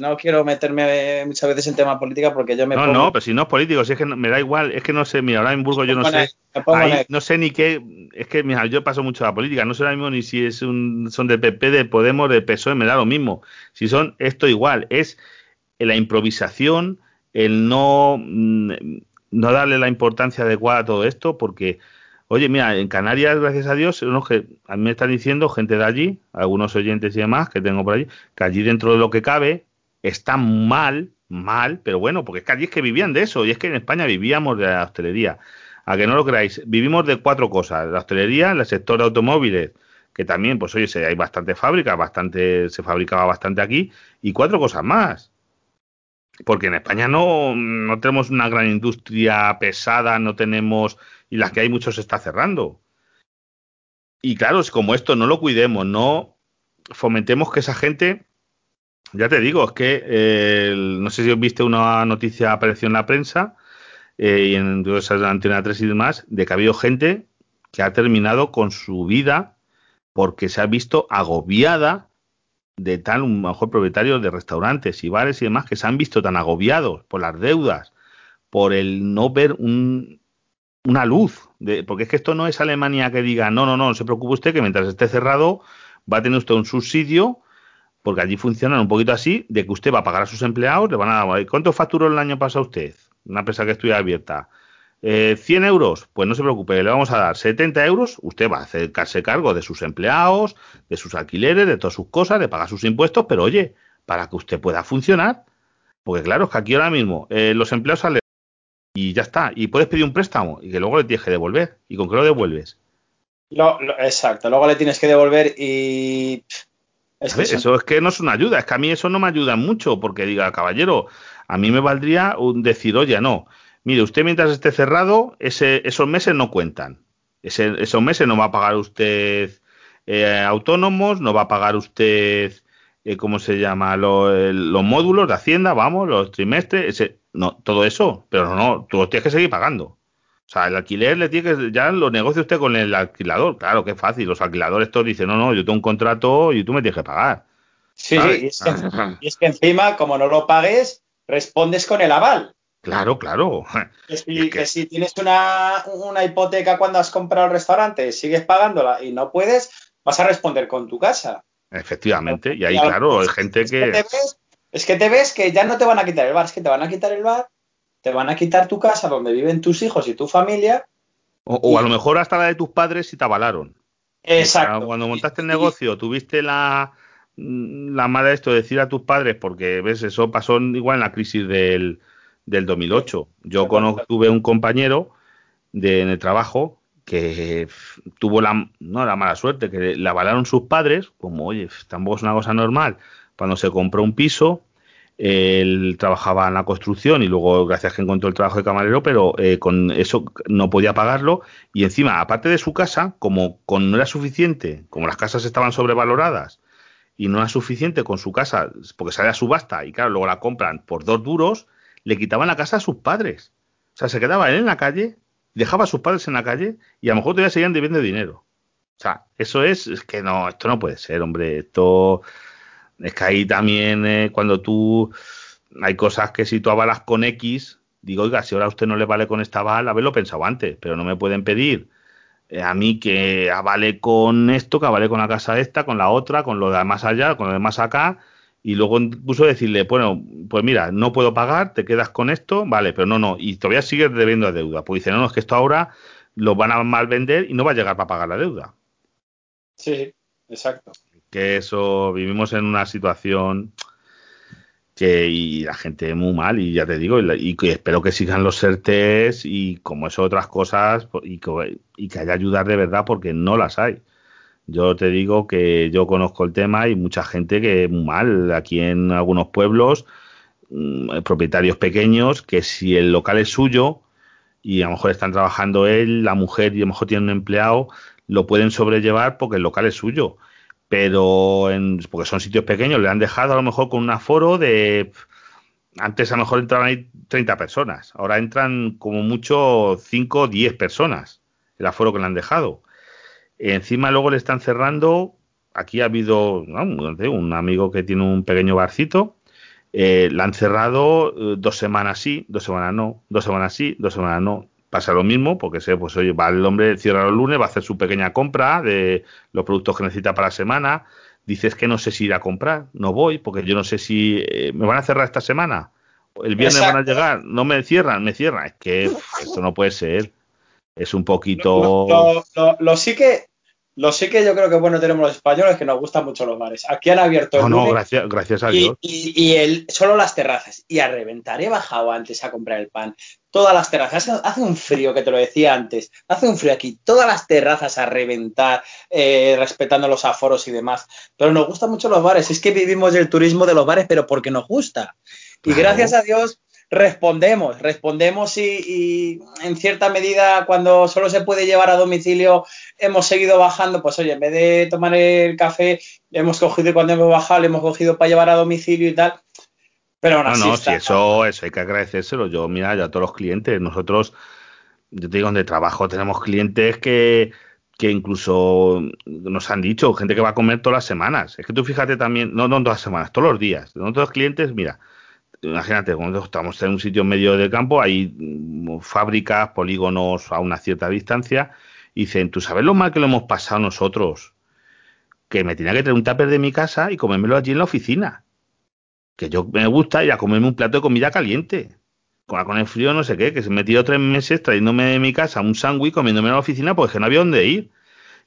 Speaker 2: no quiero meterme muchas veces en tema política porque yo me
Speaker 1: no no pero si no es político si es que me da igual es que no sé mira ahora en Burgos yo no sé. no sé ni qué es que mira yo paso mucho a la política no sé ahora mismo ni si es un son de PP de Podemos de PSOE me da lo mismo. Si son esto igual es la improvisación el no mm, no darle la importancia adecuada a todo esto porque Oye, mira, en Canarias, gracias a Dios, unos que a mí me están diciendo, gente de allí, algunos oyentes y demás que tengo por allí, que allí dentro de lo que cabe, está mal, mal, pero bueno, porque es que allí es que vivían de eso, y es que en España vivíamos de la hostelería. A que no lo creáis, vivimos de cuatro cosas, la hostelería, el sector de automóviles, que también, pues oye, hay bastante fábricas, bastante, se fabricaba bastante aquí, y cuatro cosas más. Porque en España no, no tenemos una gran industria pesada, no tenemos, y las que hay muchos se está cerrando. Y claro, es como esto no lo cuidemos, no fomentemos que esa gente ya te digo, es que eh, no sé si viste una noticia apareció en la prensa eh, y en esas Antena 3 y demás, de que ha habido gente que ha terminado con su vida porque se ha visto agobiada de tal, un mejor propietario de restaurantes y bares y demás, que se han visto tan agobiados por las deudas, por el no ver un, una luz, de, porque es que esto no es Alemania que diga, no, no, no, no se preocupe usted que mientras esté cerrado va a tener usted un subsidio porque allí funcionan un poquito así, de que usted va a pagar a sus empleados, le van a dar, ¿cuánto facturó el año pasado usted? Una empresa que estuviera abierta. Eh, 100 euros, pues no se preocupe, le vamos a dar 70 euros, usted va a hacerse cargo de sus empleados, de sus alquileres, de todas sus cosas, de pagar sus impuestos, pero oye, para que usted pueda funcionar, porque claro, es que aquí ahora mismo eh, los empleados salen y ya está, y puedes pedir un préstamo y que luego le tienes que devolver, ¿y con qué lo devuelves?
Speaker 2: exacto, luego le tienes que devolver y
Speaker 1: eso es que no es una ayuda, es que a mí eso no me ayuda mucho, porque diga, caballero, a mí me valdría un decir, oye, no, mire, usted mientras esté cerrado, ese, esos meses no cuentan. Ese, esos meses no va a pagar usted eh, autónomos, no va a pagar usted, eh, ¿cómo se llama? los módulos de Hacienda, vamos, los trimestres, ese, no, todo eso, pero no, tú los tienes que seguir pagando. O sea, el alquiler le tiene que, ya lo negocia usted con el alquilador. Claro, que fácil. Los alquiladores todos dicen, no, no, yo tengo un contrato y tú me tienes que pagar.
Speaker 2: Sí, y es, que, y es, que, encima, como no lo pagues, respondes con el aval.
Speaker 1: Claro, claro.
Speaker 2: Que si, que... si tienes una, una, hipoteca cuando has comprado el restaurante, sigues pagándola y no puedes, vas a responder con tu casa.
Speaker 1: Efectivamente, y ahí, claro, hay gente que...
Speaker 2: que es que te ves que ya no te van a quitar el bar, es que te van a quitar el bar te van a quitar tu casa donde viven tus hijos y tu familia.
Speaker 1: O, a lo mejor hasta la de tus padres si te avalaron.
Speaker 2: Exacto.
Speaker 1: cuando montaste el negocio, tuviste la, la mala esto de decir a tus padres, porque ves, eso pasó igual en la crisis del, del 2008. Yo conozco, tuve un compañero de, en el trabajo que tuvo la, no, la mala suerte, que le avalaron sus padres, como, oye, tampoco es una cosa normal, cuando se compró un piso, él trabajaba en la construcción y luego gracias que encontró el trabajo de camarero, pero eh, con eso no podía pagarlo y encima, aparte de su casa, como con no era suficiente, como las casas estaban sobrevaloradas y no era suficiente con su casa, porque sale a subasta y claro, luego la compran por dos duros, le quitaban la casa a sus padres. O sea, se quedaba él en la calle, dejaba a sus padres en la calle y a lo mejor todavía seguían debiendo dinero. O sea, eso es, es que no, esto no puede ser, hombre, esto es que ahí también, eh, cuando tú. Hay cosas que si tú avalas con X, digo, oiga, si ahora a usted no le vale con esta aval, haberlo pensado antes, pero no me pueden pedir eh, a mí que avale con esto, que avale con la casa esta, con la otra, con lo de más allá, con lo de más acá, y luego incluso decirle, bueno, pues mira, no puedo pagar, te quedas con esto, vale, pero no, no, y todavía sigues debiendo deuda. Pues dice, no, no, es que esto ahora lo van a mal vender y no va a llegar para pagar la deuda.
Speaker 2: Sí, exacto.
Speaker 1: Que eso, vivimos en una situación que y la gente muy mal y ya te digo y, que espero que sigan los certes y como eso otras cosas y que, y que haya ayudar de verdad porque no las hay. Yo te digo que yo conozco el tema y mucha gente que muy mal aquí en algunos pueblos mm, propietarios pequeños que si el local es suyo y a lo mejor están trabajando él la mujer y a lo mejor tiene un empleado lo pueden sobrellevar porque el local es suyo pero en, porque son sitios pequeños, le han dejado a lo mejor con un aforo de... Antes a lo mejor entraban ahí 30 personas, ahora entran como mucho 5 o 10 personas, el aforo que le han dejado. Encima luego le están cerrando, aquí ha habido un amigo que tiene un pequeño barcito, eh, le han cerrado eh, dos semanas sí, dos semanas no, dos semanas sí, dos semanas no pasa lo mismo, porque sé, pues oye, va el hombre, cierra los lunes, va a hacer su pequeña compra de los productos que necesita para la semana. Dices que no sé si ir a comprar, no voy, porque yo no sé si eh, me van a cerrar esta semana. El viernes van a llegar, no me cierran, me cierran. Es que esto no puede ser. Es un poquito.
Speaker 2: lo sí que lo sí que yo creo que bueno tenemos los españoles que nos gustan mucho los bares. Aquí han abierto.
Speaker 1: El no, no, gracias, gracias a Dios.
Speaker 2: Y, el, solo las terrazas. Y a reventar. He bajado antes a comprar el pan. Todas las terrazas. Hace un frío, que te lo decía antes. Hace un frío aquí. Todas las terrazas a reventar, eh, respetando los aforos y demás. Pero nos gustan mucho los bares. Es que vivimos el turismo de los bares, pero porque nos gusta. Y gracias a Dios respondemos, respondemos y, en cierta medida cuando solo se puede llevar a domicilio hemos seguido bajando, pues oye, en vez de tomar el café, hemos cogido y cuando hemos bajado le hemos cogido para llevar a domicilio y tal. Pero
Speaker 1: no, no, si eso, eso hay que agradecérselo. Yo, mira, ya a todos los clientes, nosotros, yo te digo, donde trabajo tenemos clientes que, que incluso nos han dicho, gente que va a comer todas las semanas. Es que tú fíjate también, no, no todas las semanas, todos los días. Nosotros los clientes, mira, imagínate, cuando estamos en un sitio medio de campo, hay mm, fábricas, polígonos a una cierta distancia, y dicen, ¿tú sabes lo mal que lo hemos pasado nosotros? Que me tenía que traer un tupper de mi casa y comérmelo allí en la oficina. Que yo me gusta ir a comerme un plato de comida caliente. Con, el frío no sé qué, que se me tiró tres meses trayéndome de mi casa un sándwich comiéndome en la oficina porque no había dónde ir.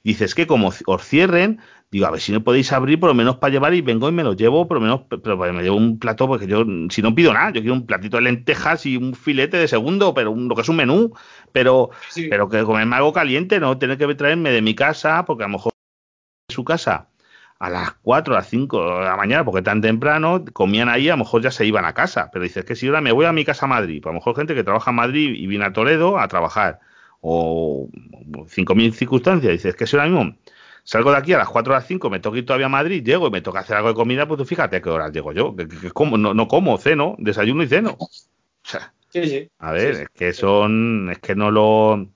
Speaker 1: Dices que como os cierren, digo, a ver si no podéis abrir por lo menos para llevar y vengo y me lo llevo, por lo menos, pero me llevo un plato, porque yo, si no pido nada, yo quiero un platito de lentejas y un filete de segundo, pero lo que es un menú, pero, pero que comerme algo caliente, no tener que traerme de mi casa, porque a lo mejor de su casa a las 4, a las 5 de la mañana, porque tan temprano, comían ahí, a lo mejor ya se iban a casa, pero dices que si ahora me voy a mi casa a Madrid, pues a lo mejor gente que trabaja en Madrid y viene a Toledo a trabajar, o 5.000 circunstancias, dices que es ahora mismo salgo de aquí a las 4 o las 5, me toca ir todavía a Madrid, llego y me toca hacer algo de comida, pues tú fíjate a qué horas llego yo. Que, como, no, como, ceno, desayuno y ceno. O sea, sí, sí. A ver, es que son, es que no lo,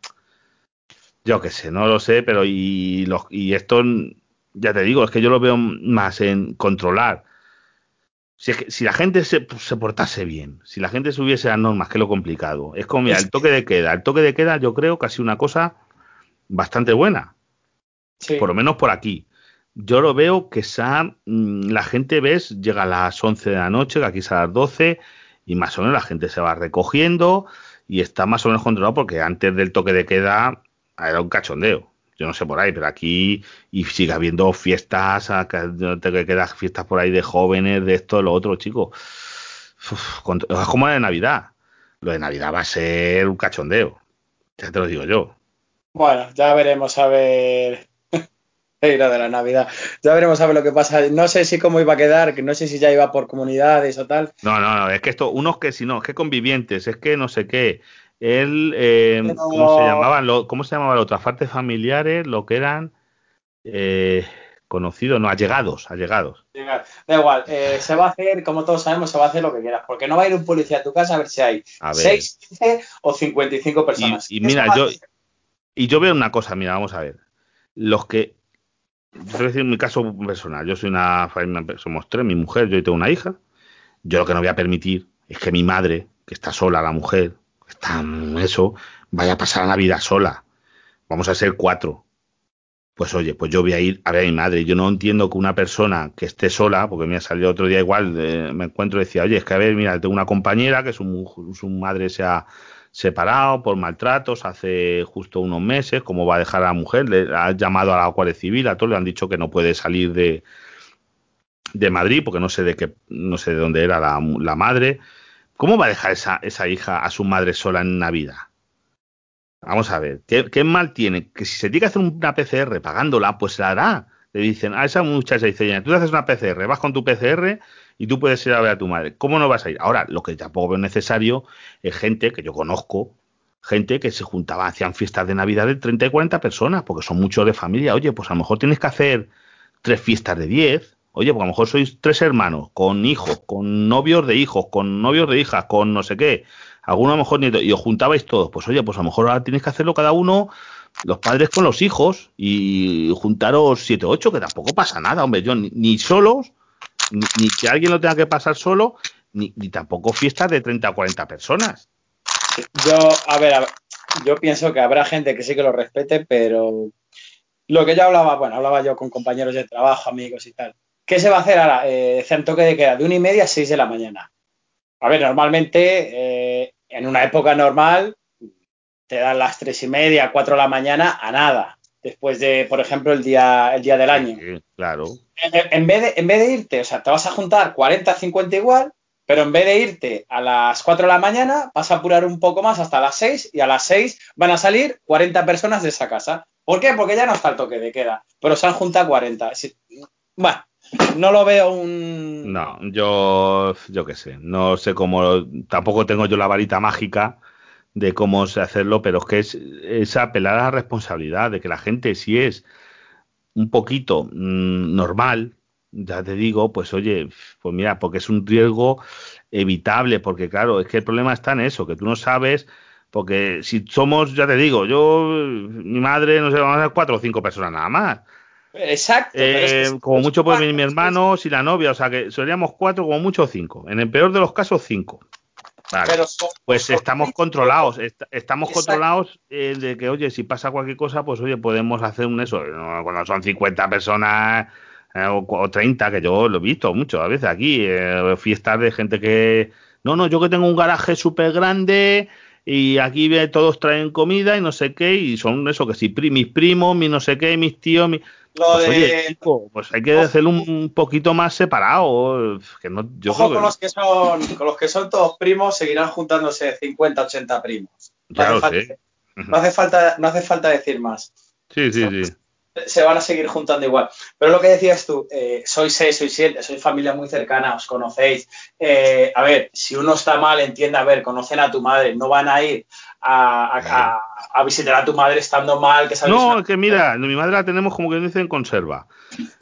Speaker 1: yo qué sé, no lo sé, pero y, los, y esto, ya te digo, es que yo lo veo más en controlar. Si, es que, si la gente se, se, portase bien, si la gente subiese las normas, que es lo complicado. Es como, mira, el toque de queda. El toque de queda yo creo que ha sido una cosa bastante buena por lo menos por aquí. Yo lo veo que mm, la gente, ves, llega a las 11 de la noche, que aquí es a las 12, y más o menos la gente se va recogiendo y está más o menos controlado porque antes del toque de queda era un cachondeo. Yo no sé por ahí, pero aquí y sigue habiendo fiestas, te quedas fiestas por ahí de jóvenes, de esto, de lo otro, chicos. Es como la de Navidad. Lo de Navidad va a ser un cachondeo. Ya te lo digo yo.
Speaker 2: Bueno, ya veremos a ver de la Navidad. Ya veremos a ver lo que pasa. No sé si cómo iba a quedar, que no sé si ya iba por comunidades o tal.
Speaker 1: No, no, no, es que esto, unos que si no, es que convivientes, es que no sé qué. Él, eh, ¿cómo se llamaban? Lo, ¿Cómo se llamaban otras partes familiares? Lo que eran eh, conocidos, no, allegados, allegados.
Speaker 2: Da igual, eh, se va a hacer, como todos sabemos, se va a hacer lo que quieras, porque no va a ir un policía a tu casa a ver si hay 6, 15 o 55 personas.
Speaker 1: Y, y mira, yo, y yo veo una cosa, mira, vamos a ver. Los que yo voy a decir mi caso personal. Yo soy una familia, somos tres, mi mujer, yo y tengo una hija. Yo lo que no voy a permitir es que mi madre, que está sola, la mujer, tan eso, vaya a pasar la Navidad sola. Vamos a ser cuatro. Pues oye, pues yo voy a ir a ver a mi madre. Yo no entiendo que una persona que esté sola, porque me ha salido otro día igual, me encuentro y decía, oye, es que a ver, mira, tengo una compañera que su, su madre se ha separado por maltratos hace justo unos meses, cómo va a dejar a la mujer, le ha llamado a la Guardia Civil, a todos le han dicho que no puede salir de, de Madrid, porque no sé de qué, no sé de dónde era la, la madre. ¿Cómo va a dejar esa, esa, hija a su madre sola en Navidad? Vamos a ver, ¿qué, mal tiene? Que si se tiene que hacer una PCR pagándola, pues la hará. Le dicen a esa muchacha, dice, tú haces una PCR, vas con tu PCR y tú puedes ir a ver a tu madre. ¿Cómo no vas a ir? Ahora, lo que tampoco veo necesario es gente que yo conozco, gente que se juntaba, hacían fiestas de Navidad de 30 y 40 personas, porque son muchos de familia. Oye, pues a lo mejor tienes que hacer tres fiestas de 10. Oye, pues a lo mejor sois tres hermanos, con hijos, con novios de hijos, con novios de hijas, con no sé qué. Alguno a lo mejor y os juntabais todos. Pues oye, pues a lo mejor ahora tienes que hacerlo cada uno los padres con los hijos y juntaros siete ocho, que tampoco pasa nada, hombre, yo ni solos ni, que alguien lo tenga que pasar solo, ni, tampoco fiestas de 30 o 40 personas.
Speaker 2: Yo, a ver, yo pienso que habrá gente que sí que lo respete, pero lo que yo hablaba, bueno, hablaba yo con compañeros de trabajo, amigos y tal. ¿Qué se va a hacer ahora? Eh, toque de queda de una y media a seis de la mañana. A ver, normalmente, eh, en una época normal, te dan las tres y media, cuatro de la mañana a nada después de, por ejemplo, el día, el día del año.
Speaker 1: claro.
Speaker 2: En, vez de, en vez de irte, o sea, te vas a juntar 40, 50 igual, pero en vez de irte a las 4 de la mañana, vas a apurar un poco más hasta las 6 y a las 6 van a salir 40 personas de esa casa. ¿Por qué? Porque ya no está el toque de queda, pero se han juntado 40. Bueno, no lo veo un...
Speaker 1: No, yo, yo qué sé, no sé cómo, tampoco tengo yo la varita mágica de cómo se hacerlo, pero es que es, es, apelar a la responsabilidad de que la gente, si es un poquito mm, normal, ya te digo, pues oye, pues mira, porque es un riesgo evitable, porque claro, es que el problema está en eso, que tú no sabes, porque si somos, ya te digo, yo, mi madre, no sé, vamos a ser cuatro o cinco personas nada más.
Speaker 2: Exacto.
Speaker 1: Eh, como mucho puede venir mi hermano, si la novia, o sea que seríamos cuatro, como mucho cinco. En el peor de los casos, cinco pues estamos controlados, estamos controlados eh, de que, oye, si pasa cualquier cosa, pues oye, podemos hacer un eso. Cuando son 50 personas eh, o, 30, que yo lo he visto mucho a veces aquí, fiestas de gente que, no, no, yo que tengo un garaje súper grande y aquí todos traen comida y no sé qué, y son eso, que si mis primos, mi no sé qué, mis tíos, mi pues, oye, pues hay que hacerlo un poquito más separado. Que no, yo
Speaker 2: Ojo con, los que son, con los que son todos primos, seguirán juntándose 50, 80 primos. No, hace, falta, no hace, falta, no hace falta decir más.
Speaker 1: Sí, sí, sí.
Speaker 2: Se van a seguir juntando igual. Pero lo que decías tú, eh, sois seis, sois siete, sois familia muy cercana, os conocéis. Eh, a ver, si uno está mal, entiende, a ver, conocen a tu madre, no van a ir a, visitar a tu madre estando mal. Que
Speaker 1: no, es que mira, mi madre la tenemos como que dicen conserva.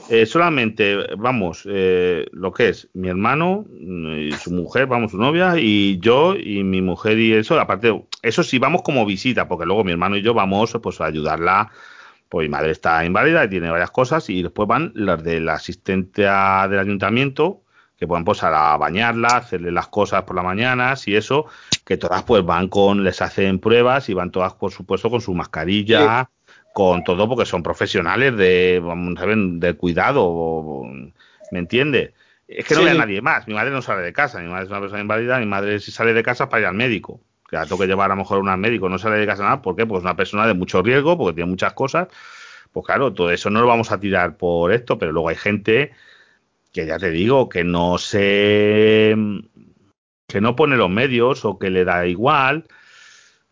Speaker 1: Eh, solamente, vamos, eh, lo que es mi hermano y su mujer, vamos, su novia, y yo y mi mujer y eso, aparte, eso sí vamos como visita, porque luego mi hermano y yo vamos pues a ayudarla, pues mi madre está inválida y tiene varias cosas, y después van las de la asistente del ayuntamiento, que pueden pasar a bañarla, hacerle las cosas por las mañanas y eso, que todas pues van con, les hacen pruebas y van todas por supuesto con su mascarilla, con todo porque son profesionales de, ver, de cuidado, ¿me entiende? Es que no hay nadie más, mi madre no sale de casa, mi madre es una persona inválida, mi madre si sale de casa para ir al médico, que la tengo que llevar a lo mejor a un médico, no sale de casa nada, ¿por qué? Pues una persona de mucho riesgo, porque tiene muchas cosas, pues claro, todo eso no lo vamos a tirar por esto, pero luego hay gente que ya te digo, que no se. que no pone los medios o que le da igual.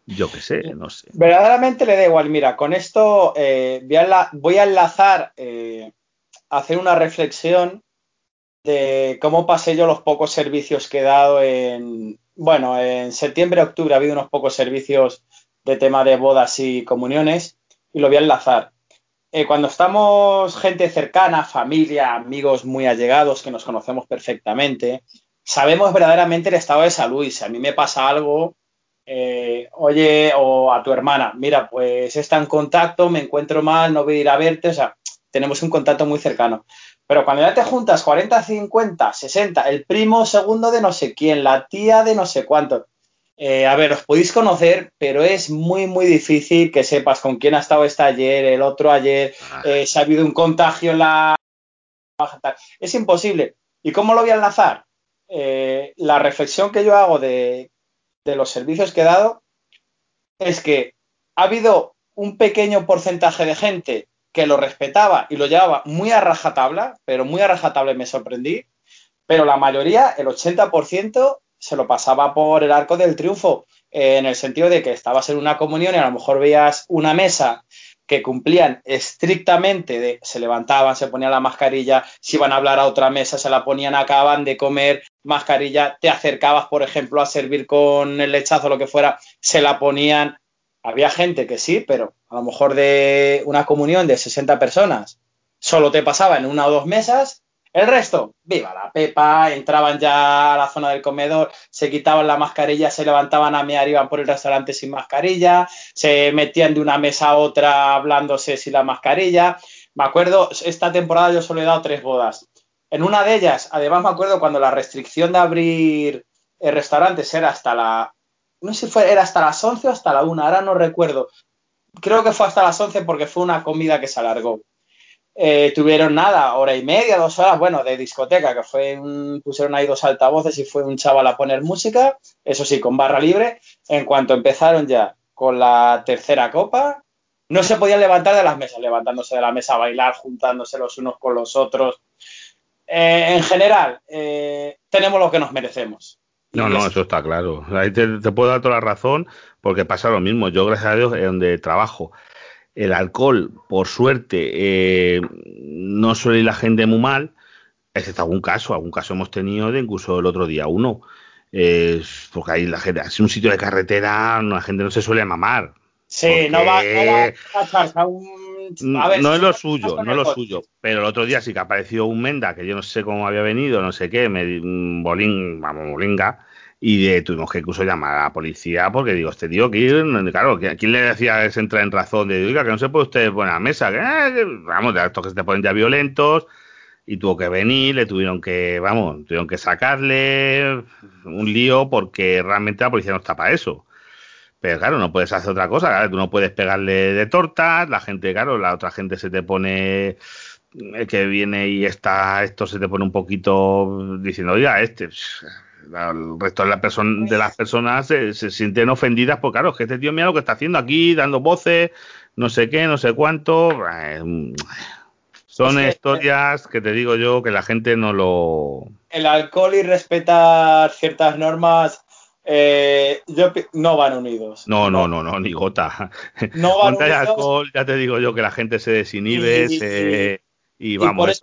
Speaker 1: Yo qué sé, no sé.
Speaker 2: Verdaderamente le da igual. Mira, con esto eh, voy, a enlazar, eh, hacer una reflexión de cómo pasé yo los pocos servicios que he dado en. Bueno, en septiembre, octubre ha habido unos pocos servicios de tema de bodas y comuniones y lo voy a enlazar. Eh, cuando estamos gente cercana, familia, amigos muy allegados que nos conocemos perfectamente, sabemos verdaderamente el estado de salud y si a mí me pasa algo, eh, oye, o a tu hermana, mira, pues está en contacto, me encuentro mal, no voy a ir a verte, o sea, tenemos un contacto muy cercano. Pero cuando ya te juntas 40, 50, 60, el primo segundo de no sé quién, la tía de no sé cuánto, eh, a ver, os podéis conocer, pero es muy, muy difícil que sepas con quién ha estado este ayer, el otro ayer, ah. eh, si ha habido un contagio en la... Es imposible. ¿Y cómo lo voy a enlazar? Eh, la reflexión que yo hago de, de los servicios que he dado es que ha habido un pequeño porcentaje de gente que lo respetaba y lo llevaba muy a rajatabla, pero muy a rajatabla me sorprendí, pero la mayoría, el 80%, se lo pasaba por el arco del triunfo, eh, en el sentido de que estabas en una comunión y a lo mejor veías una mesa que cumplían estrictamente de se levantaban, se ponían la mascarilla, si iban a hablar a otra mesa, se la ponían, acaban de comer mascarilla, te acercabas, por ejemplo, a servir con el lechazo lo que fuera, se la ponían. Había gente que sí, pero a lo mejor de una comunión de 60 personas, solo te pasaba en una o dos mesas el resto, viva la pepa, entraban ya a la zona del comedor, se quitaban la mascarilla, se levantaban a mear, iban por el restaurante sin mascarilla, se metían de una mesa a otra hablándose sin la mascarilla. Me acuerdo, esta temporada yo solo he dado tres bodas. En una de ellas, además me acuerdo cuando la restricción de abrir restaurantes era hasta la, no sé si fue, era hasta las 11 o hasta la 1, ahora no recuerdo. Creo que fue hasta las 11 porque fue una comida que se alargó. Eh, tuvieron nada, hora y media, dos horas, bueno, de discoteca, que fue un, pusieron ahí dos altavoces y fue un chaval a poner música, eso sí, con barra libre. En cuanto empezaron ya con la tercera copa, no se podían levantar de las mesas, levantándose de la mesa a bailar, juntándose los unos con los otros. Eh, en general, eh, tenemos lo que nos merecemos.
Speaker 1: No, no, eso está claro. Ahí te, te, puedo dar toda la razón porque pasa lo mismo. Yo, gracias a Dios, es donde trabajo el alcohol, por suerte, eh, no suele ir la gente muy mal, excepto algún caso, algún caso hemos tenido de incluso el otro día uno, porque ahí la gente, es un sitio de carretera, la gente no se suele mamar.
Speaker 2: Sí, no va, a
Speaker 1: un... no es lo suyo, no es lo suyo. Pero el otro día sí que apareció un Menda, que yo no sé cómo había venido, no sé qué, me, bolín, vamos, bolinga, y tuvimos que incluso llamar a la policía porque digo, este tío, ¿quién, claro, ¿quién le decía que se entra en razón de, diga que no se puede usted poner a la mesa? Eh, que, vamos, de estos que se te ponen ya violentos y tuvo que venir, le tuvieron que, vamos, tuvieron que sacarle un lío porque realmente la policía no está para eso. Pero claro, no puedes hacer otra cosa, claro, tú no puedes pegarle de tortas, la gente, claro, la otra gente se te pone que viene y está, esto se te pone un poquito diciendo, oiga, este, el resto de, la de las personas se, sienten ofendidas porque, claro, es que este tío mira lo que está haciendo aquí, dando voces, no sé qué, no sé cuánto. Son historias que te digo yo que la gente no lo.
Speaker 2: El alcohol y respetar ciertas normas eh, yo, no van unidos.
Speaker 1: No, no, no, no, ni gota. No van hay alcohol, ya te digo yo que la gente se desinhibe y, vamos.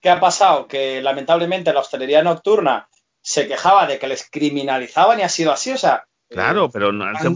Speaker 2: ¿Qué ha pasado? Que lamentablemente la hostelería nocturna se quejaba de que les criminalizaban y ha sido así, o sea.
Speaker 1: Claro, pero no ha sido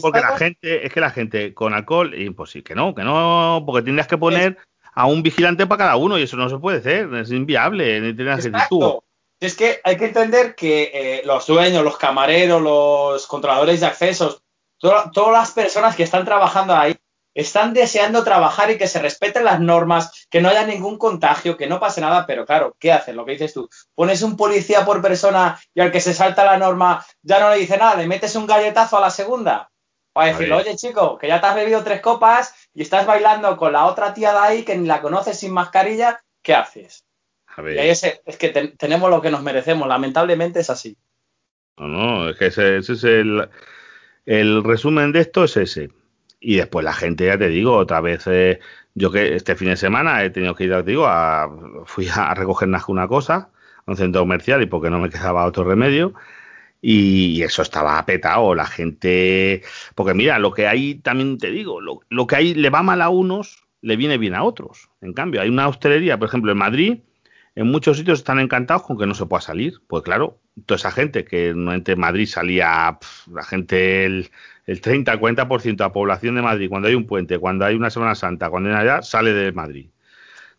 Speaker 1: porque la gente, es que la gente con alcohol, imposible, que no, que no, porque tendrías que poner a un vigilante para cada uno y eso no se puede hacer, es inviable, ni tienes
Speaker 2: tú. Es que hay que entender que eh, los dueños, los camareros, los controladores de accesos, todas las personas que están trabajando ahí están deseando trabajar y que se respeten las normas, que no haya ningún contagio, que no pase nada, pero claro, ¿qué hacen? Lo que dices tú, pones un policía por persona y al que se salta la norma ya no le dice nada, le metes un galletazo a la segunda. Para decirle, oye chico, que ya te has bebido tres copas y estás bailando con la otra tía de ahí que ni la conoces sin mascarilla, ¿qué haces? Y ahí es, es que tenemos lo que nos merecemos, lamentablemente es así.
Speaker 1: No, no, es que ese, es el, el resumen de esto es ese y después la gente, ya te digo, otra vez, eh, yo que este fin de semana he tenido que ir, te digo, a, fui a recoger una cosa a un centro comercial y porque no me quedaba otro remedio. Y eso estaba petado, la gente. Porque mira, lo que hay, también te digo, lo, lo que hay le va mal a unos, le viene bien a otros. En cambio, hay una hostelería, por ejemplo, en Madrid, en muchos sitios están encantados con que no se pueda salir. Pues claro, toda esa gente que no entre Madrid salía, la gente, el, el 30 al 40% de la población de Madrid, cuando hay un puente, cuando hay una Semana Santa, cuando hay allá, sale de Madrid.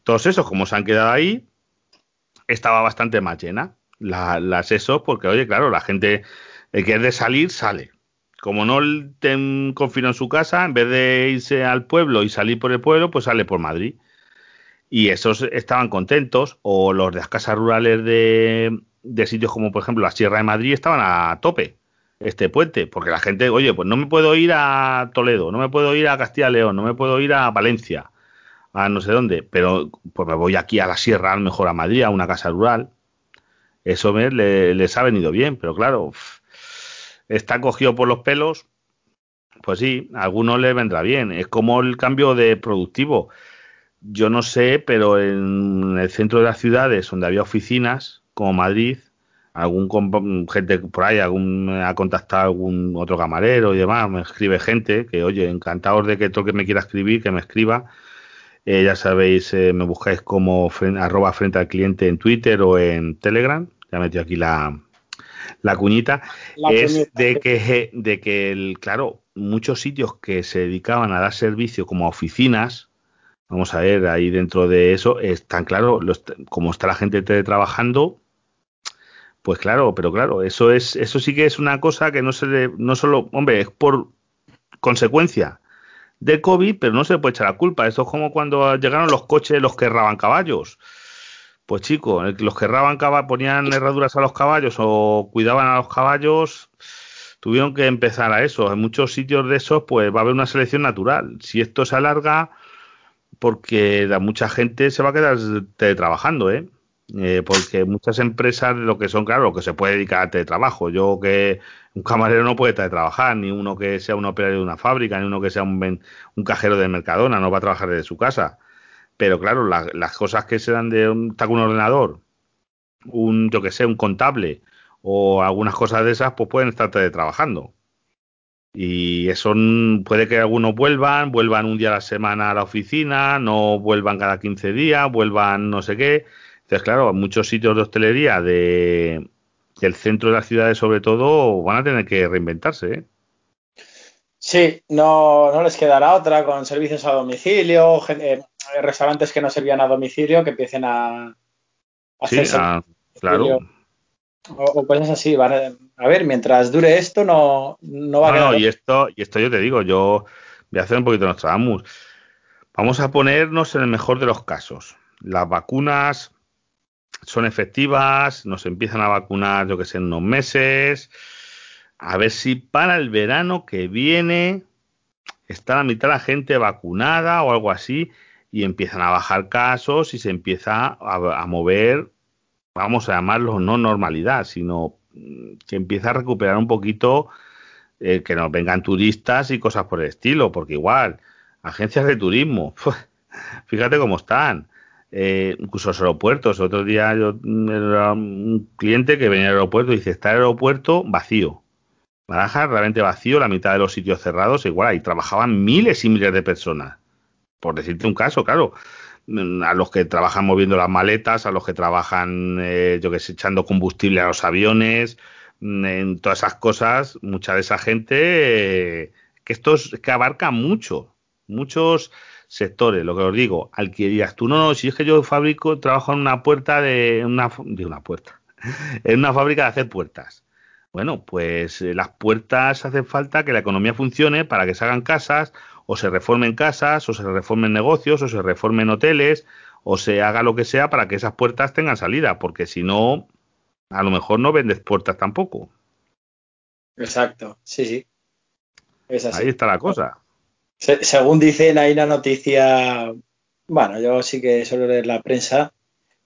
Speaker 1: Todos esos, como se han quedado ahí, estaba bastante más llena. las esos, porque oye, claro, la gente, el que es de salir, sale. Como no te confina en su casa, en vez de irse al pueblo y salir por el pueblo, pues sale por Madrid. Y esos estaban contentos, o los de las casas rurales de, de sitios como, por ejemplo, la Sierra de Madrid estaban a tope este puente, porque la gente, oye, pues no me puedo ir a Toledo, no me puedo ir a Castilla León, no me puedo ir a Valencia, a no sé dónde, pero pues me voy aquí a la sierra, a lo mejor a Madrid, a una casa rural. Eso me, les ha venido bien, pero claro, está cogido por los pelos, pues sí, a algunos les vendrá bien. Es como el cambio de productivo. Yo no sé, pero en el centro de las ciudades donde había oficinas, como Madrid, algún gente por ahí, algún ha contactado algún otro camarero y demás, me escribe gente que, oye, encantados de que todo que me quiera escribir, que me escriba. Eh, ya sabéis, eh, me buscáis como arroba frente al cliente en Twitter o en Telegram. Ya metí aquí la, la cuñita. es de que, de que el, claro, muchos sitios que se dedicaban a dar servicio como oficinas, vamos a ver, ahí dentro de eso, están claro, como está la gente trabajando pues claro, pero claro, eso es, eso sí que es una cosa que no se le, no solo, hombre, es por consecuencia de COVID, pero no se le puede echar la culpa. Esto es como cuando llegaron los coches, los que erraban caballos. Pues chicos, los que erraban caballos, ponían herraduras a los caballos o cuidaban a los caballos, tuvieron que empezar a eso. En muchos sitios de esos, pues va a haber una selección natural. Si esto se alarga, porque mucha gente se va a quedar trabajando, ¿eh? Eh, porque muchas empresas lo que son, claro, lo que se puede dedicar a teletrabajo. Yo que un camarero no puede trabajar, ni uno que sea un operario de una fábrica, ni uno que sea un, un cajero de Mercadona, no va a trabajar desde su casa. Pero claro, las cosas que se dan de un, con un ordenador, un, yo que sé, un contable o algunas cosas de esas, pues pueden estar teletrabajando. Y eso puede que algunos vuelvan, vuelvan un día a la semana a la oficina, no vuelvan cada 15 días, vuelvan no sé qué entonces, claro, muchos sitios de hostelería de, del centro de las ciudades, sobre todo, van a tener que reinventarse. ¿eh?
Speaker 2: Sí, no, no les quedará otra con servicios a domicilio, eh, restaurantes que no servían a domicilio que empiecen a,
Speaker 1: hacer sí, claro.
Speaker 2: O, cosas así. A, ver, mientras dure esto, no, no va a quedar.
Speaker 1: No, y esto, y esto yo te digo, yo voy a hacer un poquito nuestra Vamos a ponernos en el mejor de los casos. Las vacunas son efectivas, nos empiezan a vacunar, yo que sé, en unos meses. A ver si para el verano que viene está la mitad de la gente vacunada o algo así y empiezan a bajar casos y se empieza a, mover, vamos a llamarlo no normalidad, sino que empieza a recuperar un poquito eh, que nos vengan turistas y cosas por el estilo, porque igual, agencias de turismo, fíjate cómo están eh, incluso los aeropuertos. Otro día yo era un cliente que venía al aeropuerto y dice, está el aeropuerto vacío. Baraja realmente vacío, la mitad de los sitios cerrados, igual ahí trabajaban miles y miles de personas. Por decirte un caso, claro, a los que trabajan moviendo las maletas, a los que trabajan, eh, yo que sé, echando combustible a los aviones, mm, en todas esas cosas, mucha de esa gente, que esto es, que abarca mucho, muchos sectores, lo que os digo, al que tú, no, no, si es que yo fabrico, trabajo en una puerta de una, de una puerta, en una fábrica de hacer puertas. Bueno, pues eh, las puertas hacen falta que la economía funcione para que se hagan casas, o se reformen casas, o se reformen negocios, o se reformen hoteles, o se haga lo que sea para que esas puertas tengan salida, porque si no, a lo mejor no vendes puertas tampoco.
Speaker 2: Exacto, sí, sí.
Speaker 1: Ahí está la cosa
Speaker 2: según dicen, hay una noticia, bueno, yo sí que suelo leer la prensa.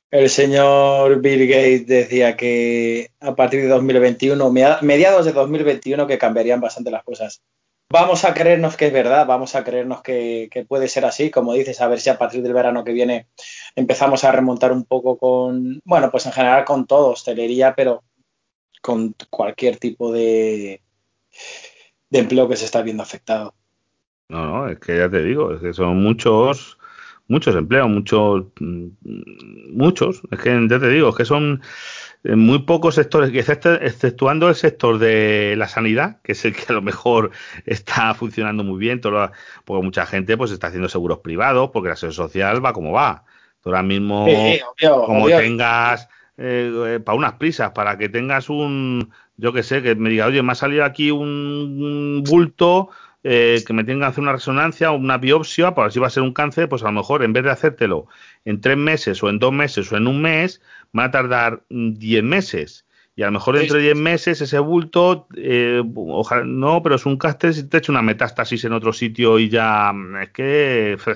Speaker 2: El señor Bill Gates decía que a partir de 2021, mediados de 2021, que cambiarían bastante las cosas. Vamos a creernos que es verdad, vamos a creernos que, puede ser así, como dices, a ver si a partir del verano que viene empezamos a remontar un poco con, bueno, pues en general con todo, hostelería, pero con cualquier tipo de, de empleo que se está viendo afectado.
Speaker 1: No, no, es que ya te digo, es que son muchos, muchos empleos, muchos, muchos. Es que ya te digo, es que son eh, muy pocos sectores, exceptuando el sector de la sanidad, que es el que a lo mejor está funcionando muy bien, todo porque mucha gente pues está haciendo seguros privados, porque la seguridad social va como va. Tú ahora mismo, como tengas eh, eh, para unas prisas, para que tengas un, yo que sé, que me diga, oye, me ha salido aquí un bulto eh, que me tengan que hacer una resonancia o una biopsia para ver si va a ser un cáncer, pues a lo mejor en vez de hacértelo en tres meses o en dos meses o en un mes, van a tardar diez meses. Y a lo mejor dentro de 10 meses ese bulto, eh, ojalá, no, pero es un cáster si te echa una metástasis en otro sitio y ya. Es que.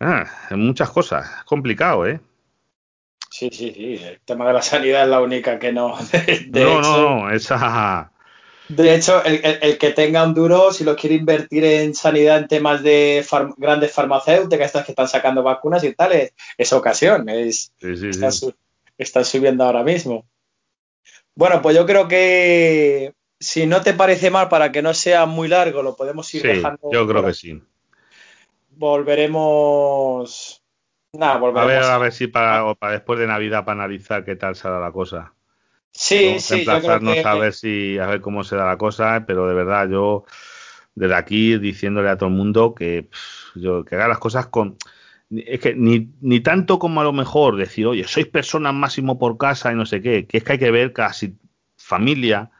Speaker 1: Ah, muchas cosas. Es complicado, ¿eh?
Speaker 2: Sí, sí, sí. El tema de la sanidad es la única que no.
Speaker 1: no, no, no, esa.
Speaker 2: De hecho, el, que tenga un duro, si lo quiere invertir en sanidad en temas de grandes farmacéuticas, estas que están sacando vacunas y tal, es, ocasión. Es, están, subiendo ahora mismo. Bueno, pues yo creo que si no te parece mal, para que no sea muy largo, lo podemos ir dejando.
Speaker 1: Yo creo que sí.
Speaker 2: Volveremos. Nada, volveremos.
Speaker 1: A ver, a ver si para, para después de Navidad, para analizar qué tal será la cosa.
Speaker 2: Sí, sí.
Speaker 1: Emplazarnos a ver si, a ver cómo se da la cosa, pero de verdad yo desde aquí diciéndole a todo el mundo que, yo, que haga las cosas con es que ni, ni tanto como a lo mejor decir, oye, sois personas máximo por casa y no sé qué, que es que hay que ver casi familia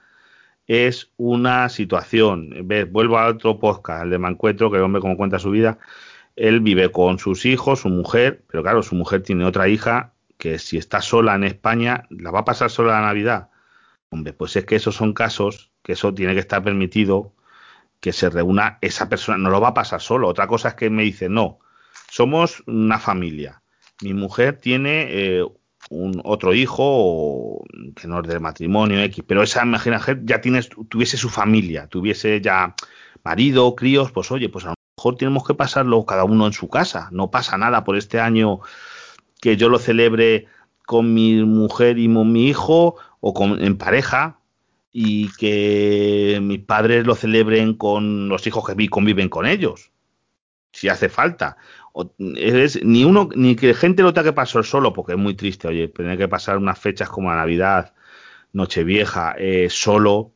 Speaker 1: es una situación. ¿Ves? Vuelvo a otro podcast, el de Mancuentro, que el hombre como cuenta su vida. Él vive con sus hijos, su mujer, pero claro, su mujer tiene otra hija que si está sola en España, ¿la va a pasar sola la Navidad? Hombre, pues es que esos son casos que eso tiene que estar permitido que se reúna esa persona, no lo va a pasar solo. Otra cosa es que me dice, no, somos una familia. Mi mujer tiene eh, un otro hijo que no es de matrimonio X, pero esa imaginación ya tienes, tuviese su familia, tuviese ya marido, críos, pues oye, pues a lo mejor tenemos que pasarlo cada uno en su casa. No pasa nada por este año que yo lo celebre con mi mujer y mi hijo o con, en pareja y que mis padres lo celebren con los hijos que conviven con ellos, si hace falta. es, ni uno, ni que gente lo tenga que pasar solo, porque es muy triste, oye, tener que pasar unas fechas como la Navidad, Nochevieja, eh, solo,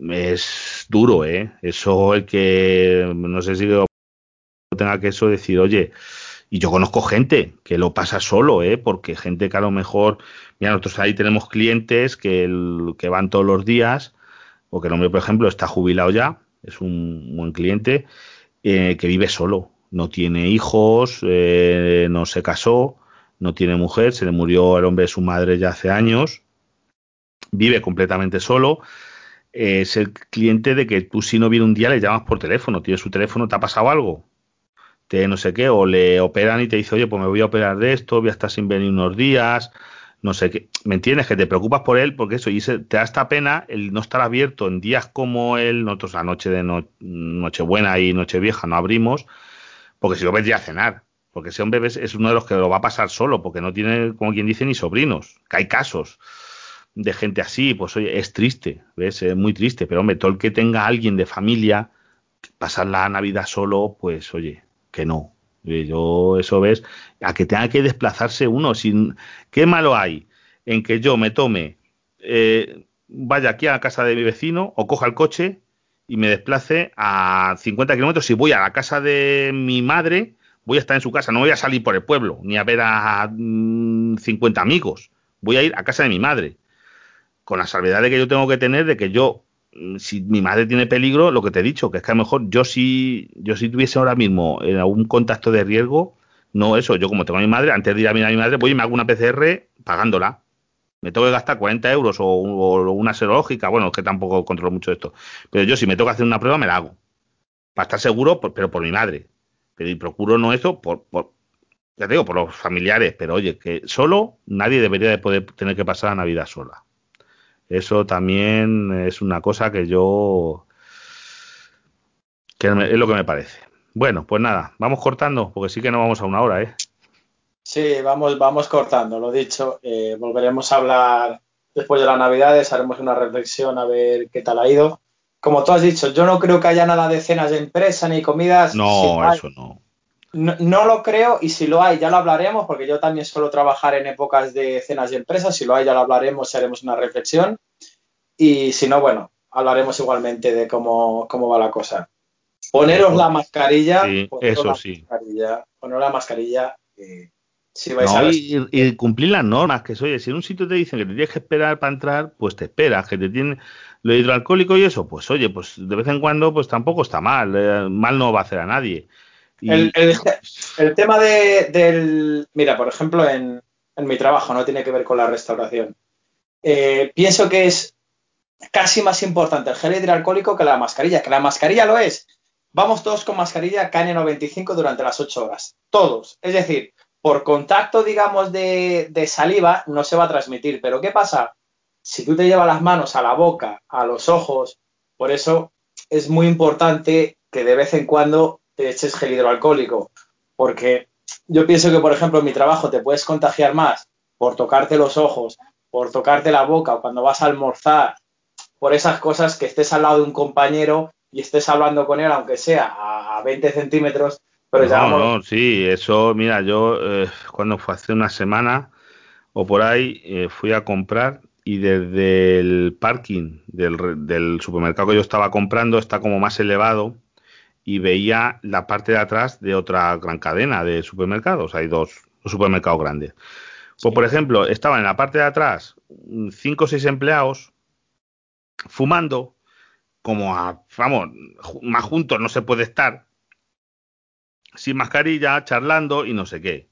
Speaker 1: es duro, ¿eh? Eso el que, no sé si tenga que eso decir, oye, y yo conozco gente que lo pasa solo, ¿eh? porque gente que a lo mejor, mira, nosotros ahí tenemos clientes que, que van todos los días, o que el hombre, por ejemplo, está jubilado ya, es un buen cliente, eh, que vive solo, no tiene hijos, eh, no se casó, no tiene mujer, se le murió el hombre de su madre ya hace años, vive completamente solo. es el cliente de que tú si no viene un día le llamas por teléfono, tiene su teléfono, ¿te ha pasado algo? Te no sé qué, o le operan y te dice, oye, pues me voy a operar de esto, voy a estar sin venir unos días, no sé qué. ¿Me entiendes? Que te preocupas por él, porque eso, y te da esta pena el no estar abierto en días como él, nosotros la noche de no, Nochebuena y Nochevieja no abrimos, porque si lo ves ya a cenar. Porque ese hombre es uno de los que lo va a pasar solo, porque no tiene, como quien dice, ni sobrinos. Que hay casos de gente así, pues oye, es triste, ¿ves? Es muy triste, pero hombre, todo el que tenga alguien de familia, pasar la Navidad solo, pues oye, que no. Yo, eso ves, a que tenga que desplazarse uno. Sin, ¿Qué malo hay en que yo me tome, eh, vaya aquí a la casa de mi vecino o coja el coche y me desplace a 50 kilómetros? Si voy a la casa de mi madre, voy a estar en su casa, no voy a salir por el pueblo ni a ver a 50 mm, amigos. Voy a ir a casa de mi madre. Con la salvedad de que yo tengo que tener de que yo si mi madre tiene peligro, lo que te he dicho, que es que a lo mejor yo si, yo si tuviese ahora mismo en algún contacto de riesgo, no eso, yo como tengo a mi madre, antes de ir a mirar a mi madre, voy y me hago una PCR pagándola. Me tengo que gastar 40 euros o, una serológica, bueno, es que tampoco controlo mucho esto. Pero yo si me tengo que hacer una prueba, me la hago. Para estar seguro, pero por mi madre. Pero y procuro no eso por, por, ya te digo, por los familiares. Pero oye, que solo nadie debería de poder tener que pasar la Navidad sola. Eso también es una cosa que yo... que es lo que me parece. Bueno, pues nada, vamos cortando, porque sí que no vamos a una hora, ¿eh?
Speaker 2: Sí, vamos, vamos cortando, lo dicho. Eh, volveremos a hablar después de las Navidades, haremos una reflexión a ver qué tal ha ido. Como tú has dicho, yo no creo que haya nada de cenas de empresa ni comidas.
Speaker 1: No, eso no.
Speaker 2: No, lo creo y si lo hay ya lo hablaremos porque yo también suelo trabajar en épocas de cenas de empresas. Si lo hay ya lo hablaremos y haremos una reflexión. Y si no, bueno, hablaremos igualmente de cómo, cómo va la cosa. Poneros la mascarilla.
Speaker 1: Sí, eso sí.
Speaker 2: poneros la mascarilla. Eh,
Speaker 1: si vais a y, cumplir las normas, que oye, si en un sitio te dicen que te tienes que esperar para entrar, pues te esperas, que te tiene lo hidroalcohólico y eso, pues oye, pues de vez en cuando pues tampoco está mal, eh, mal no va a hacer a nadie.
Speaker 2: El, tema de, del... Mira, por ejemplo, en, en, mi trabajo no tiene que ver con la restauración. eh, pienso que es casi más importante el gel hidroalcohólico que la mascarilla, que la mascarilla lo es. Vamos todos con mascarilla KN95 durante las 8 horas. Todos. Es decir, por contacto, digamos, de, de, saliva no se va a transmitir. Pero ¿qué pasa? Si tú te llevas las manos a la boca, a los ojos, por eso es muy importante que de vez en cuando te eches gel hidroalcohólico. Porque yo pienso que, por ejemplo, en mi trabajo te puedes contagiar más por tocarte los ojos, por tocarte la boca o cuando vas a almorzar, por esas cosas que estés al lado de un compañero y estés hablando con él, aunque sea a 20 centímetros, pero
Speaker 1: ya vamos... No, sí, eso, mira, yo eh, cuando fue hace una semana o por ahí eh, fui a comprar y desde el parking del, del, supermercado que yo estaba comprando está como más elevado y veía la parte de atrás de otra gran cadena de supermercados. Hay dos, dos supermercados grandes. Pues, por ejemplo, estaban en la parte de atrás cinco o seis empleados fumando, como a, vamos, más juntos no se puede estar, sin mascarilla, charlando y no sé qué.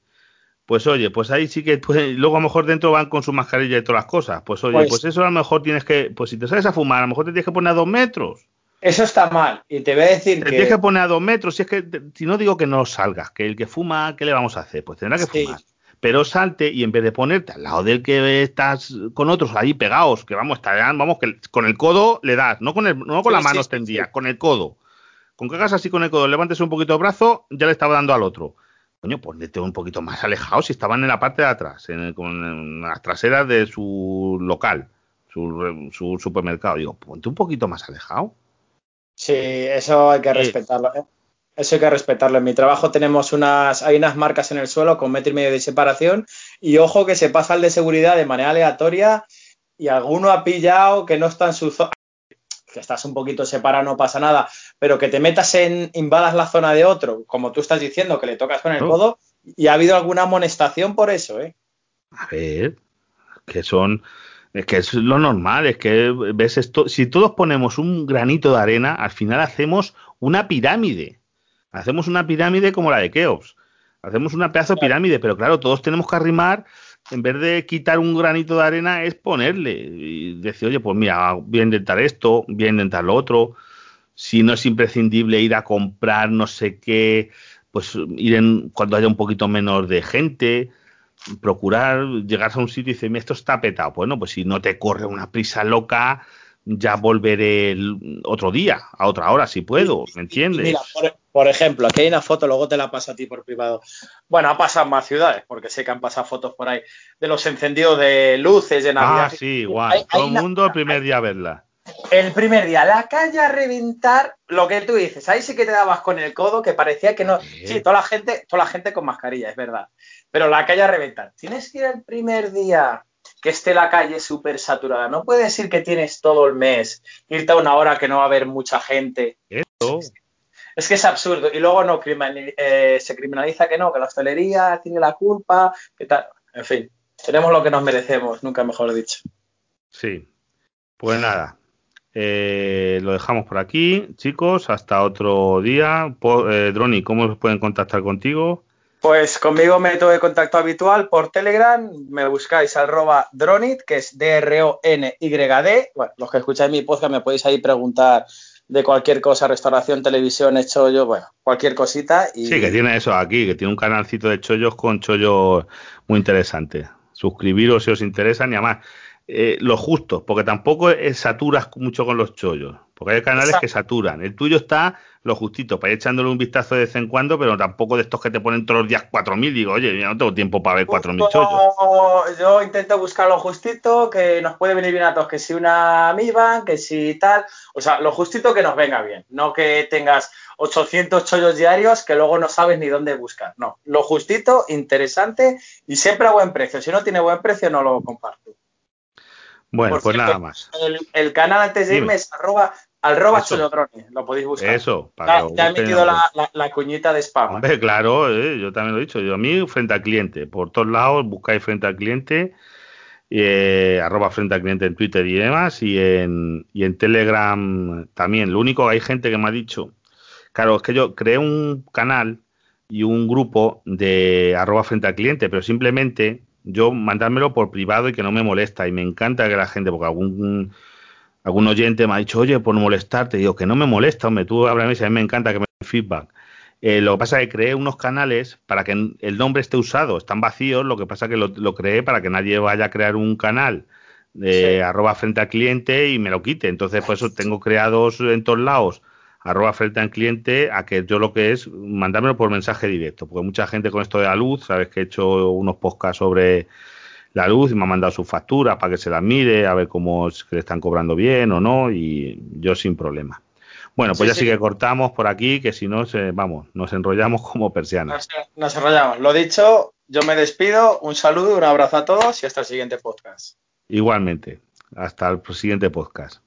Speaker 1: Pues oye, pues ahí sí que, pues, luego a lo mejor dentro van con su mascarilla y todas las cosas. Pues oye, pues, pues, eso a lo mejor tienes que, pues si te sales a fumar, a lo mejor te tienes que poner a dos metros.
Speaker 2: Eso está mal. Y te voy a decir
Speaker 1: te tienes que poner a dos metros. Si es que, si no digo que no salgas, que el que fuma, ¿qué le vamos a hacer? Pues tendrá que fumar pero salte y en vez de ponerte al lado del que estás con otros ahí pegados, que vamos, estarán, vamos, que con el codo le das, no con, el, no con la mano extendida, con el codo. Con que hagas así con el codo, levantes un poquito el brazo, ya le estaba dando al otro. Coño, ponete un poquito más alejado si estaban en la parte de atrás, en, con, las traseras de su local, su, su, supermercado. Digo, ponte un poquito más alejado.
Speaker 2: Sí, eso hay que respetarlo. ¿eh? Eso hay que respetarlo. En mi trabajo tenemos unas, hay unas marcas en el suelo con metro y medio de separación y ojo que se pasa el de seguridad de manera aleatoria y alguno ha pillado que no está en su zona, que estás un poquito separado, no pasa nada, pero que te metas en, invadas la zona de otro, como tú estás diciendo, que le tocas con el codo y ha habido alguna amonestación por eso, ¿eh?
Speaker 1: A ver, que son, es que es lo normal, es que ves esto, si todos ponemos un granito de arena, al final hacemos una pirámide. Hacemos una pirámide como la de Keops. Hacemos una pedazo de pirámide, pero claro, todos tenemos que arrimar, en vez de quitar un granito de arena, es ponerle. Y decir, oye, pues mira, voy a intentar esto, voy a intentar lo otro. Si no es imprescindible ir a comprar no sé qué, pues ir en, cuando haya un poquito menos de gente procurar llegar a un sitio y decir, esto está petado. Bueno, pues si no te corre una prisa loca, ya volveré el otro día, a otra hora, si puedo, ¿me entiendes?
Speaker 2: Mira, por, ejemplo, aquí hay una foto, luego te la paso a ti por privado. Bueno, ha pasado en más ciudades, porque sé que han pasado fotos por ahí, de los encendidos de luces de Navidad.
Speaker 1: Ah, sí, igual. Todo el mundo el primer día a verla.
Speaker 2: El primer día, la calle a reventar, lo que tú dices, ahí sí que te dabas con el codo, que parecía que no. Sí, toda la gente, toda la gente con mascarilla, es verdad. Pero la calle a reventar. Tienes que ir el primer día que esté la calle súper saturada. No puede decir que tienes todo el mes, irte a una hora que no va a haber mucha gente. Es que es absurdo. Y luego no eh, se criminaliza que no, que la hostelería tiene la culpa, que tal. En fin, tenemos lo que nos merecemos, nunca mejor dicho.
Speaker 1: Sí. Pues nada. Eh, lo dejamos por aquí, chicos. Hasta otro día. Eh, Droni, ¿cómo pueden contactar contigo?
Speaker 2: Pues conmigo método de contacto habitual por Telegram, me buscáis arroba dronit, que es D-R-O-N-Y-D. Bueno, los que escucháis mi podcast me podéis ahí preguntar de cualquier cosa, restauración, televisión, chollo, bueno, cualquier cosita. Y...
Speaker 1: Sí, que tiene eso aquí, que tiene un canalcito de chollos con chollos muy interesante. Suscribiros si os interesa, ni además eh, lo justo, porque tampoco saturas mucho con los chollos, porque hay canales que saturan. El tuyo está lo justito, para ir echándole un vistazo de vez en cuando, pero tampoco de estos que te ponen todos los días 4.000. Digo, oye, yo no tengo tiempo para ver 4.000 chollos.
Speaker 2: Yo intento buscar lo justito, que nos puede venir bien a todos, que si una amiba, que si tal, o sea, lo justito que nos venga bien, no que tengas 800 chollos diarios que luego no sabes ni dónde buscar. No, lo justito, interesante y siempre a buen precio. Si no tiene buen precio, no lo comparto.
Speaker 1: Bueno, pues nada más.
Speaker 2: El, canal antes de irme es arroba, arroba lo podéis buscar.
Speaker 1: Eso,
Speaker 2: para ya, he metido la, la, cuñita de spam.
Speaker 1: Hombre, claro, eh, yo también lo he dicho. Yo a mí, frente al cliente, por todos lados buscáis frente al cliente, eh, arroba frente al cliente en Twitter y demás, y en, y en Telegram también. Lo único, hay gente que me ha dicho, claro, es que yo creé un canal y un grupo de arroba frente al cliente, pero simplemente yo mandármelo por privado y que no me molesta. Y me encanta que la gente, porque algún algún oyente me ha dicho, oye, por molestarte, digo, que no me molesta, hombre, tú háblame, a mí me encanta que me den feedback. Eh, lo que pasa es que creé unos canales para que el nombre esté usado, están vacíos, lo que pasa es que lo, creé para que nadie vaya a crear un canal de arroba frente al cliente y me lo quite. Entonces, pues eso tengo creados en todos lados arroba frente al cliente a que yo lo que es mandármelo por mensaje directo, porque mucha gente con esto de la luz, sabes que he hecho unos podcasts sobre la luz y me ha mandado sus facturas para que se las mire, a ver cómo es que le están cobrando bien o no, y yo sin problema. Bueno, pues ya sí, que cortamos por aquí, que si no, vamos, nos enrollamos como persianas.
Speaker 2: Nos, nos enrollamos. Lo dicho, yo me despido, un saludo, un abrazo a todos y hasta el siguiente podcast.
Speaker 1: Igualmente, hasta el siguiente podcast.